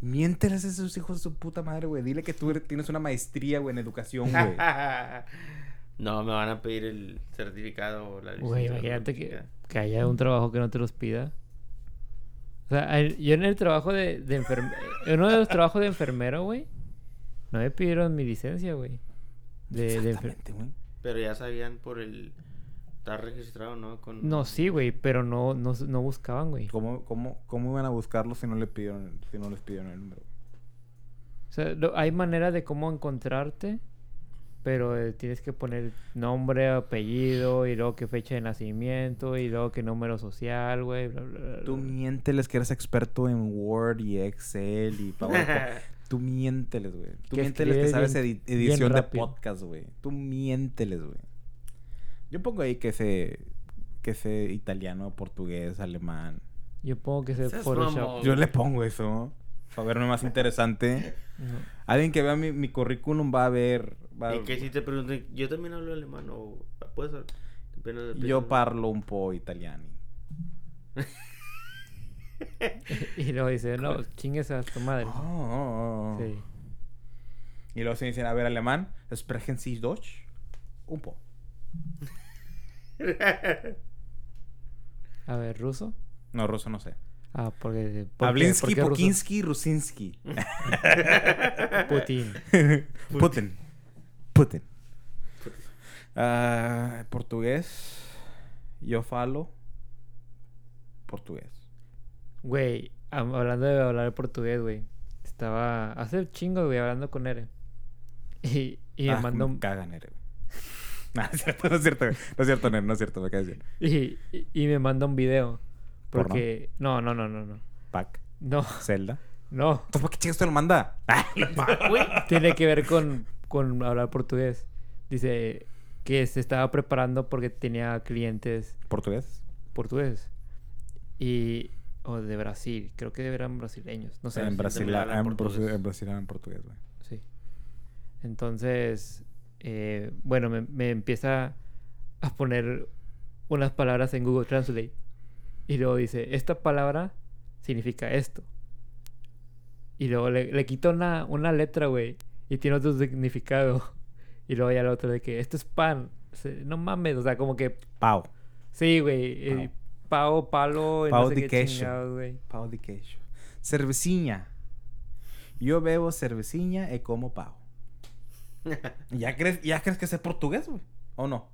Miénteles a esos hijos de su puta madre, güey. Dile que tú tienes una maestría, güey, en educación, güey. no, me van a pedir el certificado o la Güey, licencia imagínate que, que haya un trabajo que no te los pida. O sea, el- yo en el trabajo de, de enfermero... En uno de los trabajos de enfermero, güey, no me pidieron mi licencia, güey. De, Exactamente, güey. Pero ya sabían por el... Estar registrado, ¿no? Con... No, sí, güey, pero no, no, no buscaban, güey. ¿Cómo, cómo, ¿Cómo iban a buscarlo si no le pidieron, si no les pidieron el número? O sea, lo- hay manera de cómo encontrarte, pero eh, tienes que poner nombre, apellido, y luego qué fecha de nacimiento, y luego qué número social, güey. bla, bla, bla, Tú miénteles que eres experto en Word y Excel y PowerPoint. Tú miénteles, güey. Tú miénteles que sabes edi- edición de podcast, güey. Tú miénteles, güey. Yo pongo ahí que sé, que sé italiano, portugués, alemán. Yo pongo que se Seas Photoshop. Yo le pongo eso para verme más interesante. No. Alguien que vea mi, mi currículum va a ver. Va Y que si te pregunten, yo también hablo alemán o puedes hablar? Empiezas. parlo un po' italiani. Y luego dice, no, chingues a tu madre. Oh. Sí. Y luego se dicen, a ver, alemán, sprechen Sie Deutsch? Un po'. A ver, ¿ruso? No, ruso no sé. Ah, porque... ¿por qué- Ablinsky, por? Pokinski, Rusinski. Putin. Putin. Putin. Ah, portugués. Yo falo. Portugués. Güey, hablando de hablar portugués, güey. Estaba hace chingo, güey, hablando con él. Y, y me Ah, mandó me un... caga Nere, güey. No, es cierto, no es cierto, güey. No es cierto, Nere, no es cierto, me caes bien. Y, y- y me manda un video. ¿Porno? Porque... No, no, no, no, no. Pac, No, Zelda. no. Entonces, ¿por qué chicas te lo manda? Ah, Tiene que ver con, con hablar portugués. Dice que se estaba preparando porque tenía clientes ¿Portugués? portugueses. Y... O de Brasil. Creo que eran brasileños. No sé. en, sí, Brasil, hablan en, portugués. Brasil- en Brasil hablan portugués, güey. Sí. Entonces, eh, bueno, me, me empieza a poner unas palabras en Google Translate. Y luego dice, esta palabra significa esto. Y luego le, le quito una, una letra, güey. Y tiene otro significado. Y luego ya la otra de que esto es pan. No mames, o sea, como que... Pau. Sí, güey. eh, pao, palo, Pao no sé de güey. Pau de queijo. Cerveciña. Yo bebo cerveciña y como pau. ¿Ya crees, ¿Ya crees que sé portugués, güey? ¿O no?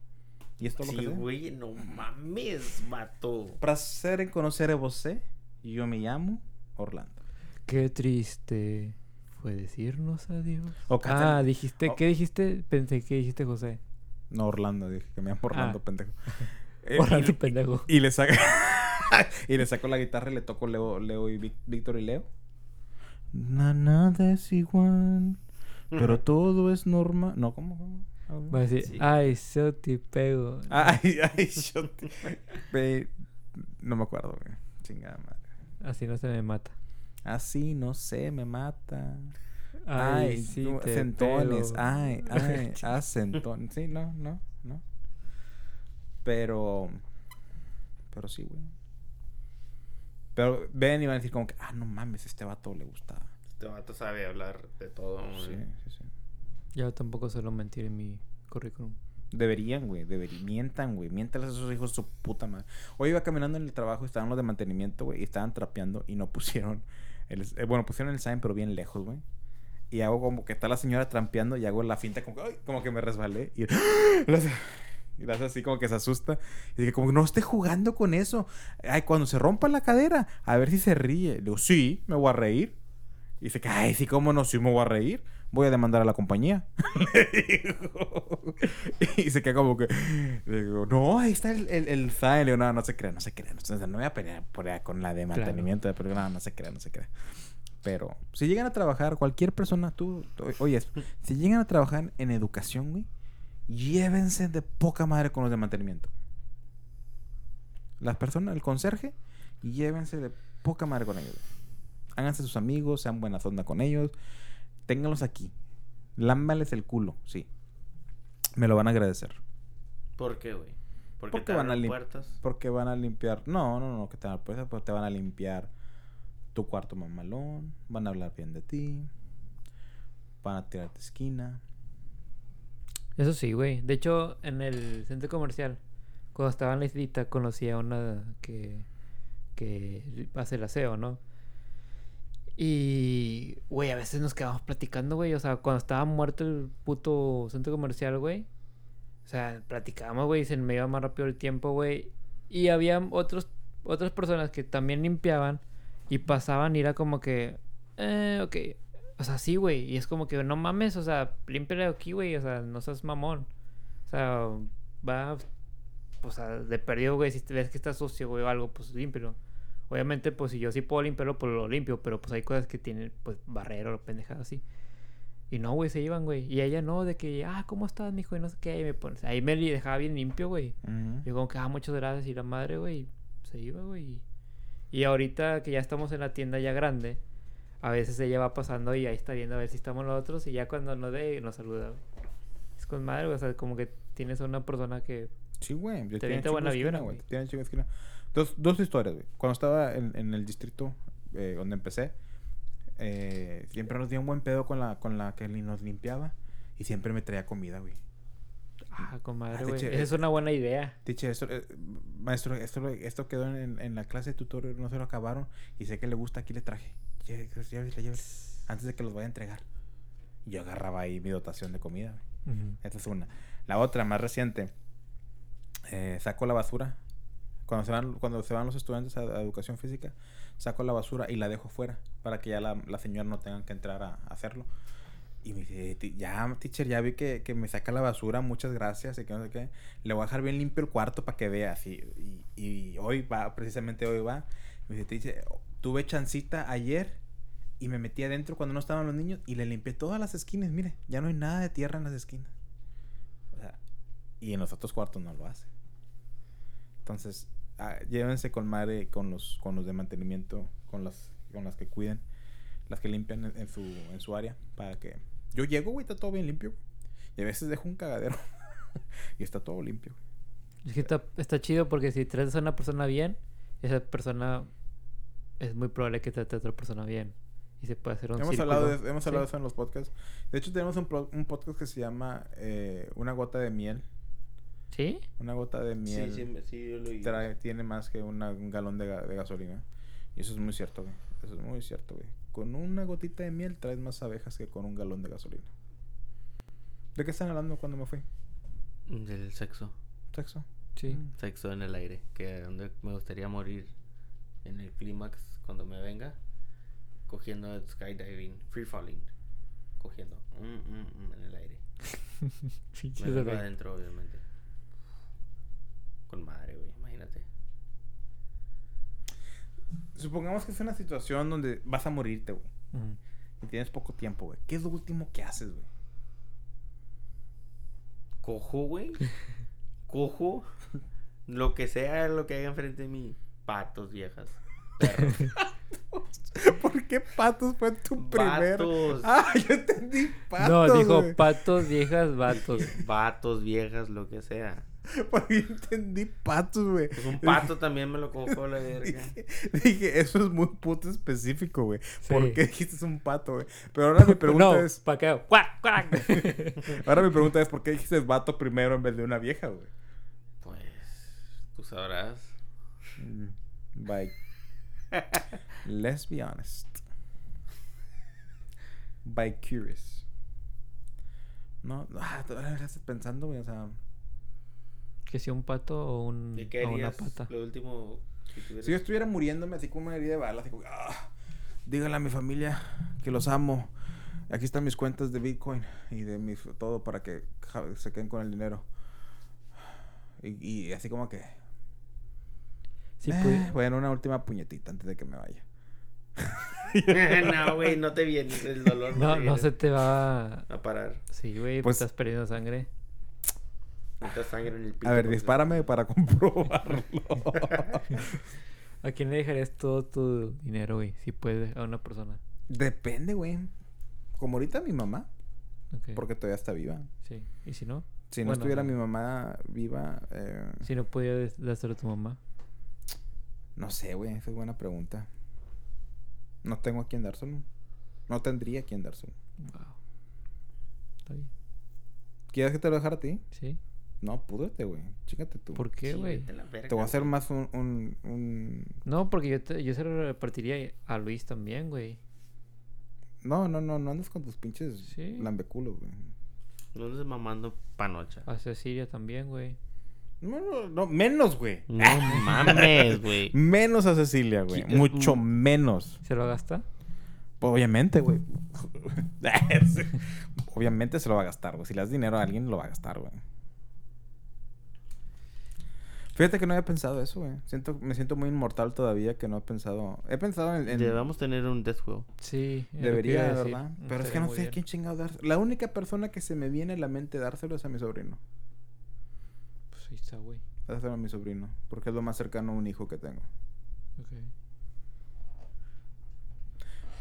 ¿Y esto es lo Sí, que güey, no mames, vato. Prazer en conocer a você. Yo me llamo Orlando. Qué triste fue decirnos adiós. O Catán- Ah, dijiste, ¿qué dijiste? Pensé que dijiste José. No, Orlando, dije que me llamo Orlando, Ah. pendejo. Eh, y, pendejo. y le saco y le saco la guitarra y le toco Leo, Leo y Vic- Víctor y Leo. Na, nada es igual, pero todo es normal. No, ¿cómo? Va a decir, Sí. ay, yo te pego. Ay, ay, yo te- Ve- No me acuerdo, güey. Chingada madre. Así no se me mata. Así, no sé, me mata. Ay, Ay, sí, no, te centones. pego. Ay, ay, ah, centones. Sí, no, no, no. Pero. Pero sí, güey. Pero ven y van a decir como que, ah, no mames, este vato le gusta. Este vato sabe hablar de todo, Sí, güey. sí, sí. Yo tampoco suelo mentir en mi currículum. Deberían, güey, deberían. Mientan, güey. Miéntales a esos hijos de su puta madre. Hoy iba caminando en el trabajo, estaban los de mantenimiento, güey, y estaban trapeando y no pusieron. El, eh, bueno, pusieron el sign, pero bien lejos, güey. Y hago como que está la señora trampeando y hago la finta como que, ay, como que me resbalé. Y, y la hace así como que se asusta. Y dije, como que no esté jugando con eso. Ay, cuando se rompa la cadera, a ver si se ríe. Le digo, sí, me voy a reír. Y dice ay, sí, cómo no, sí me voy a reír. Voy a demandar a la compañía. Le digo. y se queda como que, le digo, no, ahí está el, el, el. Le digo, no, no se crea, no se crea. No, o sea, no voy a pelear por allá con la de Claro. mantenimiento, pero no, no se crea, no se crea. Pero si llegan a trabajar, cualquier persona, tú, oye, si llegan a trabajar en educación, güey, llévense de poca madre con los de mantenimiento. Las personas, el conserje, llévense de poca madre con ellos. Háganse sus amigos, sean buena onda con ellos, ténganlos aquí. Lámbales el culo, sí. Me lo van a agradecer. ¿Por qué, güey? Porque, Porque te van a puertas. Porque van a limpiar. No, no, no, que te van a, pues, pues, te van a limpiar tu cuarto mamalón. Van a hablar bien de ti. Van a tirarte esquina. Eso sí, güey. De hecho, en el centro comercial, cuando estaba en la islita, conocí a una que, que hace el aseo, ¿no? Y, güey, a veces nos quedamos platicando, güey. O sea, cuando estaba muerto el puto centro comercial, güey. O sea, platicábamos, güey, y se me iba más rápido el tiempo, güey. Y había otros, otras personas que también limpiaban y pasaban y era como que, eh, ok. O sea, sí, güey. Y es como que, no mames, o sea, límpiale aquí, güey. O sea, no seas mamón. O sea, va, o sea, de perdido, güey. Si te ves que está sucio, güey, o algo, pues límpialo. Obviamente, pues si yo sí puedo limpiarlo, pues lo limpio. Pero pues hay cosas que tienen, pues, barrero o pendejadas así. Y no, güey, se iban, güey. Y ella no, de que, ah, ¿cómo estás, mijo? Y no sé qué. Ahí me pones. Ahí me dejaba bien limpio, güey. Yo como que, ah, muchas gracias. Y la madre, güey, se iba, güey. Y ahorita que ya estamos en la tienda ya grande, a veces ella va pasando y ahí está viendo a ver si estamos nosotros. Y ya cuando nos ve, nos saluda, güey. Es con madre, güey. O sea, como que tienes a una persona que Sí, güey. Te avienta buena vibra, güey. Tiene chingo de esquina. Dos, dos historias, güey. Cuando estaba en, en el distrito eh, donde empecé, eh, siempre nos dio un buen pedo con la, con la que nos limpiaba. Y siempre me traía comida, güey. Ah, comadre, Ah, güey. teacher, Esa es eh, una buena idea. Dice, esto, eh, maestro, esto, esto quedó en, en la clase de tutor, no se lo acabaron. Y sé que le gusta, aquí le traje. Antes de que los vaya a entregar. Yo agarraba ahí mi dotación de comida, güey. Ujú. Esta es una. La otra, más reciente. eh, saco la basura. Cuando se van, cuando se van los estudiantes a, a educación física, saco la basura y la dejo fuera para que ya la, la señora no tenga que entrar a, a hacerlo. Y me dice, "Ti- ya, teacher, ya vi que, que me saca la basura, muchas gracias, y que no sé qué. Le voy a dejar bien limpio el cuarto para que vea así. Y, y hoy va, precisamente hoy va. Me dice, teacher, tuve chancita ayer y me metí adentro cuando no estaban los niños y le limpié todas las esquinas. Mire, ya no hay nada de tierra en las esquinas. O sea, y en los otros cuartos no lo hace. Entonces, ah, llévense con madre con los, con los de mantenimiento, con las, con las que cuiden, las que limpian en, su, en su área, para que... Yo llego, güey, está todo bien limpio. Y a veces dejo un cagadero. y está todo limpio. Es que está, está chido porque si tratas a una persona bien, esa persona es muy probable que trate a otra persona bien. Y se puede hacer un Hemos, círculo. hablado de, hemos hablado de eso en los podcasts. De hecho, tenemos un, pro- un podcast que se llama eh, Una gota de miel. ¿Sí? Una gota de miel. Sí, sí, sí, yo lo oí. trae- tiene más que una- un galón de, de gasolina. Y eso es muy cierto, güey. Eso es muy cierto, güey. Con una gotita de miel traes más abejas que con un galón de gasolina. ¿De qué están hablando cuando me fui? Del sexo. ¿Sexo? Sí. Mm. Sexo en el aire. Que donde me gustaría morir en el clímax cuando me venga. Cogiendo skydiving, free falling. Cogiendo mm, mm, mm, en el aire. Me vengo adentro, obviamente. Con madre, güey, imagínate. Supongamos que es una situación donde vas a morirte, güey. Y tienes poco tiempo, güey. ¿Qué es lo último que haces, güey? Cojo, güey. Cojo. Lo que sea lo que haya enfrente de mí. Patos viejas. Perros. ¿Por qué patos fue tu primer? Vatos. Ah, yo entendí patos. no, dijo güey. patos, viejas, vatos. Vatos, viejas, lo que sea. Porque yo entendí patos, güey. Pues un pato también me lo cojo la verga. Dije, dije, eso es muy puto específico, güey. ¿Por qué dijiste un pato, güey? Pero ahora mi pregunta no, es... pa' qué? ¡Cuac, cuac! Ahora mi pregunta es, ¿por qué dijiste vato primero en vez de una vieja, güey? Pues, tú sabrás. Mm, Bye. Let's be honest. By curious. No, ah, todavía me dejaste pensando, güey, o sea... que si un pato o, un, ¿Y qué o una pata. Lo último que tuvieras- Si yo estuviera muriéndome así como una herida de bala, así como, ah, díganle a mi familia que los amo. Aquí están mis cuentas de Bitcoin y de mi todo para que se queden con el dinero. Y, y así como que, Sí, eh, pues, bueno, una última puñetita antes de que me vaya. no, güey, no te viene el dolor. no, te no viene se te va... a parar. Sí, güey, Pues- estás perdiendo sangre. Necesitas sangre en el pito. A ver, dispárame para comprobarlo. ¿A quién le dejarías todo tu dinero, güey? Si puedes, a una persona. Depende, güey. Como ahorita mi mamá, porque todavía está viva. Sí. ¿Y si no? Si no estuviera mi mamá viva, eh, Si no pudieras dárselo a tu mamá. No sé, güey, esa es buena pregunta. No tengo a quién dárselo. No tendría a quién dárselo. Wow. Está bien. ¿Quieres que te lo dejara a ti? Sí. No, púdrete, güey. Chícate tú. ¿Por qué, güey? Te voy a hacer más un... un, un- No, porque yo, te- yo se lo repartiría a Luis también, güey. No, no, no, no andes con tus pinches Sí. lambeculos, güey. No andes mamando panocha. A Cecilia también, güey. No, no, no, menos, güey. No mames, güey. Menos a Cecilia, güey. Mucho menos. ¿Se lo gasta? Obviamente, güey. Obviamente se lo va a gastar, güey. Si le das dinero a alguien, lo va a gastar, güey. Fíjate que no había pensado eso, güey. Siento, me siento muy inmortal todavía que no he pensado... He pensado en... en- Debemos tener un death wheel. Sí. Debería. ¿verdad? Pero es que no sé a bien. quién chingado dar. La única persona que se me viene a la mente dárselo es a mi sobrino. Ahí está, güey. A mi sobrino. Porque es lo más cercano a un hijo que tengo. Ok.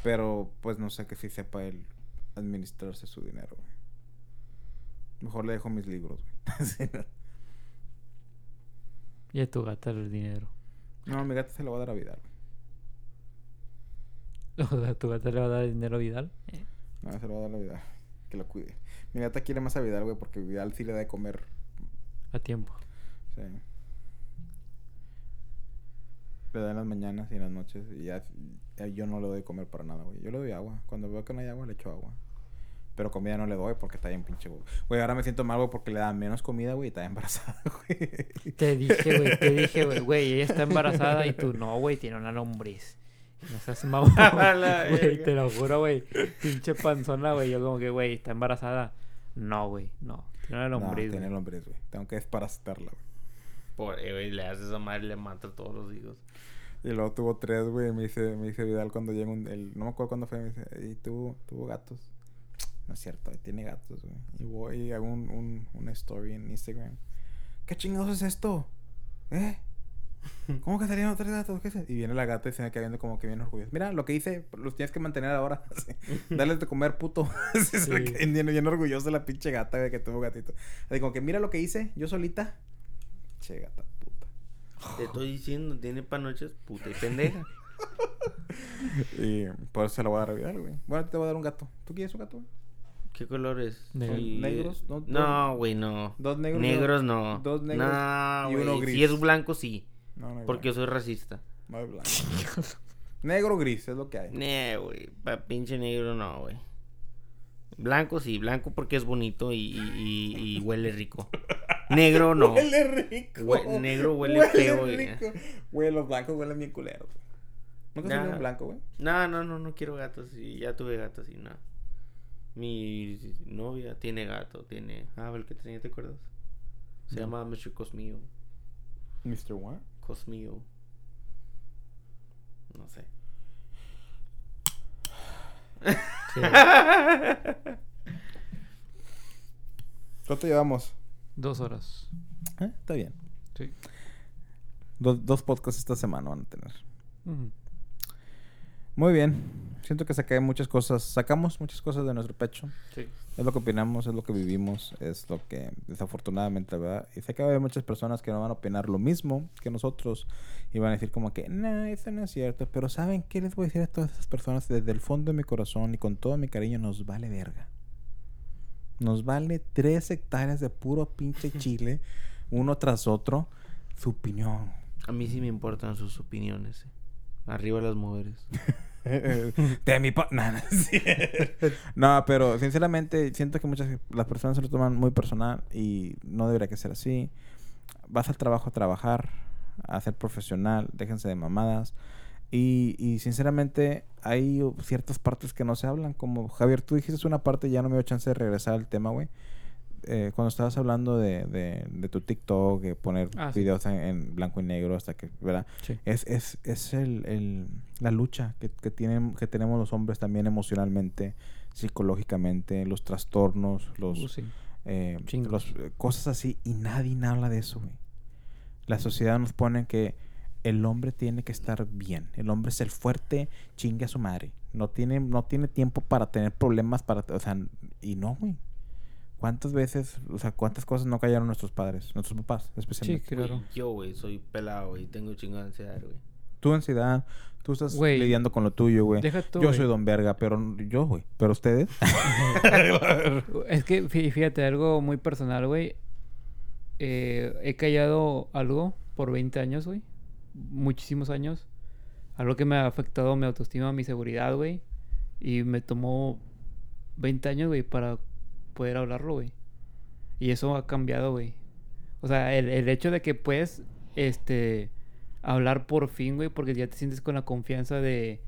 Pero pues no sé que si sepa él administrarse su dinero, güey. Mejor le dejo mis libros, güey. Sí. Y a tu gata el dinero. No, mi gata se lo va a dar a Vidal. tu gata le va a dar dinero a Vidal. No, se lo va a dar a Vidal. Que lo cuide. Mi gata quiere más a Vidal, güey, porque Vidal sí le da de comer. A tiempo. Sí. Le da en las mañanas y en las noches. Y ya, ya yo no le doy comer para nada, güey. Yo le doy agua. Cuando veo que no hay agua, le echo agua. Pero comida no le doy porque está bien pinche, güey. Güey, ahora me siento mal, güey, porque le da menos comida, güey, y está embarazada, güey. Te dije, güey, te dije, güey, güey, ella está embarazada y tú no, güey, tiene una lombriz. No seas mamón, güey, te lo juro, güey. Pinche panzona, güey. Yo como que, güey, está embarazada. No, güey, no. Tiene una No, lombriz, tiene güey. lombriz, güey. Tengo que desparasitarla, güey. Por, eh, güey, le haces a madre y le mata a todos los hijos. Y luego tuvo tres, güey. Me dice, me dice Vidal cuando llega un... El, no me acuerdo cuándo fue. Me dice, y tuvo, tuvo gatos. No es cierto, tiene gatos, güey. Y voy y hago un, un, una story en Instagram. ¿Qué chingados es esto? ¿Eh? ¿Cómo que salieron tres gatos? ¿Qué es? Y viene la gata y se me queda viendo como que bien orgullosa. Mira, lo que hice, los tienes que mantener ahora. Sí. Darles de comer, puto. Se Sí. bien, bien orgullosa la pinche gata, güey, que tuvo gatito. Así como que mira lo que hice, yo solita. Che, gata puta. Te estoy diciendo, tiene panoches, puta y pendeja. Y por eso se lo voy a dar a Vidal, güey. Bueno, te voy a dar un gato. ¿Tú quieres un gato, güey? ¿Qué colores? Negro. Sí. ¿Negros? No, No, güey, no. Dos negros. Negros no. dos negros No, y uno güey. Si gris. es blanco, sí. No, no hay Porque yo soy racista. No hay blanco. Negro gris es lo que hay. Nee, güey. Pa pinche negro no, güey. Blanco sí, blanco porque es bonito y, y- y- y huele rico. Negro no. Huele rico. Hue- negro huele feo, güey. rico. Güey, los blancos huelen bien culeros. güey. ¿Nunca Nah. un blanco, güey? No, no, no, no quiero gatos. Y ya tuve gatos y no. Mi novia tiene gato, tiene. Ah, el que tenía, ¿te acuerdas? Se No. llama Mr. Cosmio. Mr. What? Cosmio. No sé. Sí. ¿Cuánto llevamos? Dos horas. ¿Eh? Está bien. Sí. Dos, dos podcasts esta semana van a tener. Muy bien. Siento que saqué muchas cosas. Sacamos muchas cosas de nuestro pecho. Sí. Es lo que opinamos, es lo que vivimos, es lo que desafortunadamente, ¿verdad? Y sé que va a haber muchas personas que no van a opinar lo mismo que nosotros y van a decir como que, no, eso no es cierto. Pero ¿saben qué les voy a decir a todas esas personas? Desde el fondo de mi corazón y con todo mi cariño, nos vale verga. Nos vale tres hectáreas de puro pinche chile, uno tras otro, su opinión. A mí sí me importan sus opiniones. eh. Arriba las mujeres. de mi. No, no, cierto. No, pero sinceramente siento que muchas las personas se lo toman muy personal y no debería que ser así. Vas al trabajo a trabajar, a ser profesional, déjense de mamadas. Y, y sinceramente hay ciertas partes que no se hablan. Como Javier, tú dijiste una parte, ya no me dio chance de regresar al tema, güey. Eh, cuando estabas hablando de, de, de tu TikTok, de poner Ah, sí. videos en, en blanco y negro hasta que, ¿verdad? Sí. Es, es, es el, el- la lucha que, que, tienen, que tenemos los hombres también emocionalmente, psicológicamente, los trastornos, los, Uh, sí. eh, los eh, cosas así, y nadie habla de eso, güey. La sociedad nos pone que el hombre tiene que estar bien, el hombre es el fuerte, chingue a su madre. No tiene, no tiene tiempo para tener problemas, para, o sea, y no, güey. ¿Cuántas veces, o sea, cuántas cosas no callaron nuestros padres, nuestros papás, especialmente? Sí, claro. Yo, güey, soy pelado, güey. Tengo chingo de ansiedad, güey. Tu ansiedad, tú estás lidiando con lo tuyo, güey. Yo soy don verga, pero yo, güey. Pero ustedes. Es que fí- fíjate, algo muy personal, güey. Eh, he callado algo por 20 años, güey. Muchísimos años. Algo que me ha afectado mi autoestima, mi seguridad, güey. Y me tomó 20 años, güey, para poder hablarlo, güey. Y eso ha cambiado, güey. O sea, el, el hecho de que puedes, este, hablar por fin, güey, porque ya te sientes con la confianza de,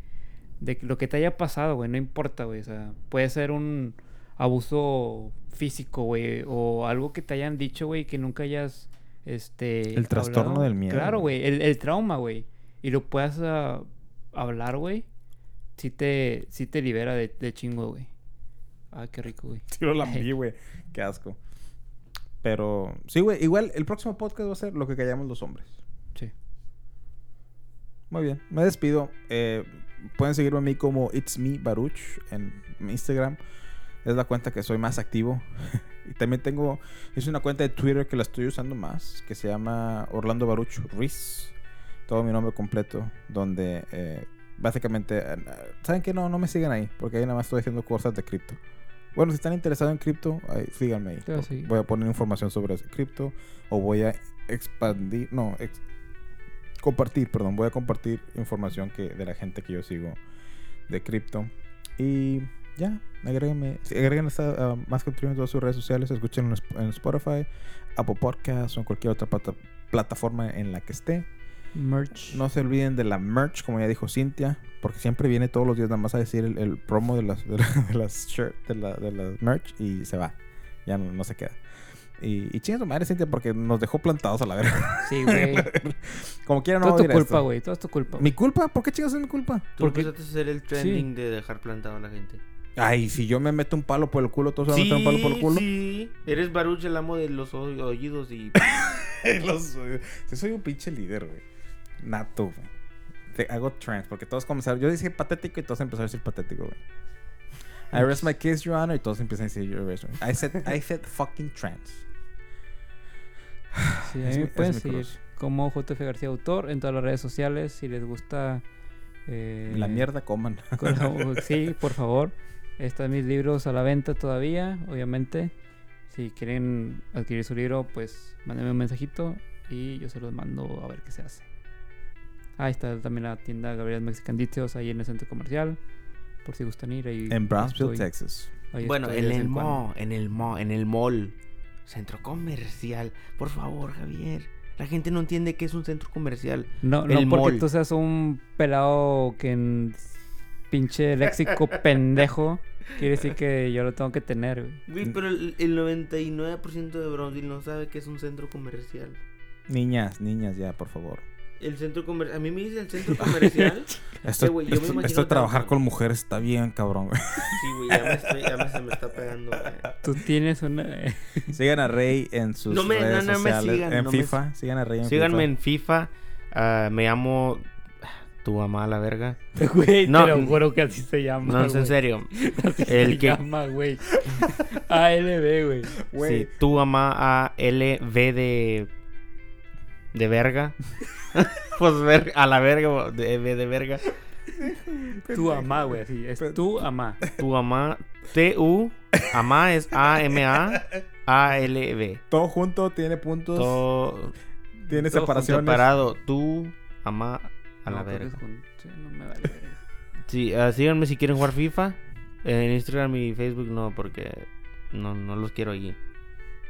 de lo que te haya pasado, güey, no importa, güey. O sea, puede ser un abuso físico, güey, o algo que te hayan dicho, güey, que nunca hayas, este... El trastorno hablado. del miedo, Claro, güey. el, el trauma, güey. Y lo puedas ah, hablar, güey, sí te, sí te libera de, de chingo, güey. Ah, qué rico, güey. Sí lo lambí, güey. Qué asco. Pero, sí, güey. Igual, el próximo podcast va a ser lo que callamos los hombres. Sí. Muy bien. Me despido. Eh, pueden seguirme a mí como It's Me Baruch en mi Instagram. Es la cuenta que soy más activo. Y también tengo, es una cuenta de Twitter que la estoy usando más, que se llama Orlando Baruch Ruiz. Todo mi nombre completo, donde eh, básicamente, eh, ¿saben qué? No, no me sigan ahí, porque ahí nada más estoy haciendo cosas de cripto. Bueno, si están interesados en cripto, síganme ahí. Voy a seguir. Voy a poner información sobre cripto o voy a expandir, no, ex- compartir, perdón, voy a compartir información que de la gente que yo sigo de cripto. Y ya, agréguenme, sí, agreguen esta uh, más que en todas sus redes sociales, escuchen en Sp- en Spotify, Apple Podcasts o en cualquier otra plata- plataforma en la que esté. Merch. No se olviden de la merch, como ya dijo Cintia, porque siempre viene todos los días nada más a decir el, el promo de las, de, la- de las shirt, de la, de la merch y se va. Ya no, no se queda. Y, y chinga su madre, Cintia, porque nos dejó plantados a la verga. Sí, güey. como quiera, no Todo a es tu culpa, güey. Todo es tu culpa. ¿Mi culpa? ¿Por qué chingas es mi culpa? Tú Porque- empezaste a hacer el trending de dejar plantado a la gente. Ay, si yo me meto un palo por el culo, todos se van a meter un palo por el culo. sí. Eres Baruch, el amo de los oídos y... Los- sí, soy un pinche líder, güey. Nato, güey. Te- hago trans, porque todos comenzaron. Yo dije patético y todos empezaron a decir patético, güey. I rest my case, your honor, y todos empiezan a decir your rest. I said, I said fucking trans. Sí, a mí me pueden seguir como JF García Autor en todas las redes sociales. Si les gusta. eh, La mierda coman. sí, por favor. Están mis libros a la venta todavía, obviamente. Si quieren adquirir su libro, pues mándenme un mensajito y yo se los mando a ver qué se hace. Ahí está también la tienda Gabriel Mexican ahí en el centro comercial. Por si gustan ir ahí. en Brownsville, estoy- Texas. ahí Bueno, en el mall, en el mall, en el mall. Centro comercial. Por favor, Javier. La gente no entiende qué es un centro comercial. No, no porque mall. tú seas un pelado que en pinche léxico pendejo. Quiere decir que yo lo tengo que tener, güey. Güey, pero el, el 99% de Brownsville no sabe qué es un centro comercial. Niñas, niñas, ya, por favor. El centro comercial. A mí me dice el centro comercial. Esto, güey, yo me esto- imagino esto de trabajar tanto. con mujeres está bien, cabrón. güey. Sí, güey, ya me, estoy- ya me- se me está pegando. güey. Tú tienes una. Sigan a Rey en sus No me- redes no, no me sociales. sigan, en no me- FIFA. Sigan a Rey en Síganme FIFA. en FIFA. ah, me llamo. Tu mamá la verga. Güey, No, te lo juro que así se llama. No, es en serio. Así El se que- llama, güey. ALB, güey. Sí, tu mamá A L V de. De verga. pues ver, a la verga, de, de verga. Tu amá, güey. Así es tu amá. Tu mamá T U. Amá es A M A A L V. todo junto tiene puntos. Todo tiene todo separaciones. separado. Tu amá a la No, verga. sí, no me vale verga. Sí, ah, síganme si quieren jugar FIFA. En Instagram y Facebook no, porque no, no los quiero allí.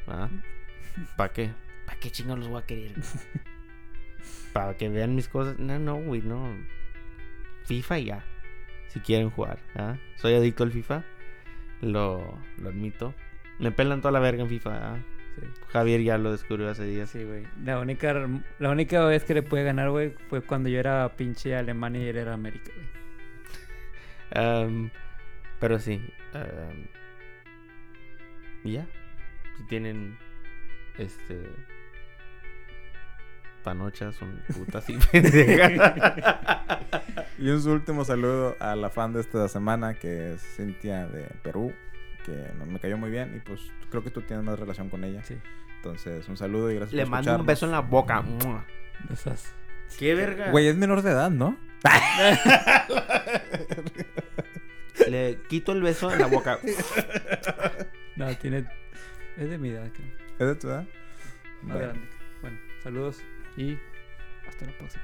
¿Para qué? ¿Para qué chingados los voy a querer? Para que vean mis cosas. No, no, güey, no. FIFA ya. Si quieren jugar. ¿ah? Soy adicto al FIFA. Lo, lo admito. Me pelan toda la verga en FIFA. ¿ah? Sí. Javier ya lo descubrió hace días. Sí, güey. La única, la única vez que le pude ganar, güey, fue cuando yo era pinche Alemania y él era América, güey. Pero sí. y ya. Si tienen. Este. Panochas son putas y pendejas. Y un último saludo a la fan de esta semana, que es Cintia de Perú, que me cayó muy bien y pues creo que tú tienes más relación con ella. Sí. Entonces, un saludo y gracias Le por mando un beso en la boca. Esas. ¡Qué verga! Güey, es menor de edad, ¿no? Le quito el beso en la boca. No, tiene. Es de mi edad, creo. ¿Es de tu edad? Más Bueno. grande. Bueno, saludos y hasta la próxima.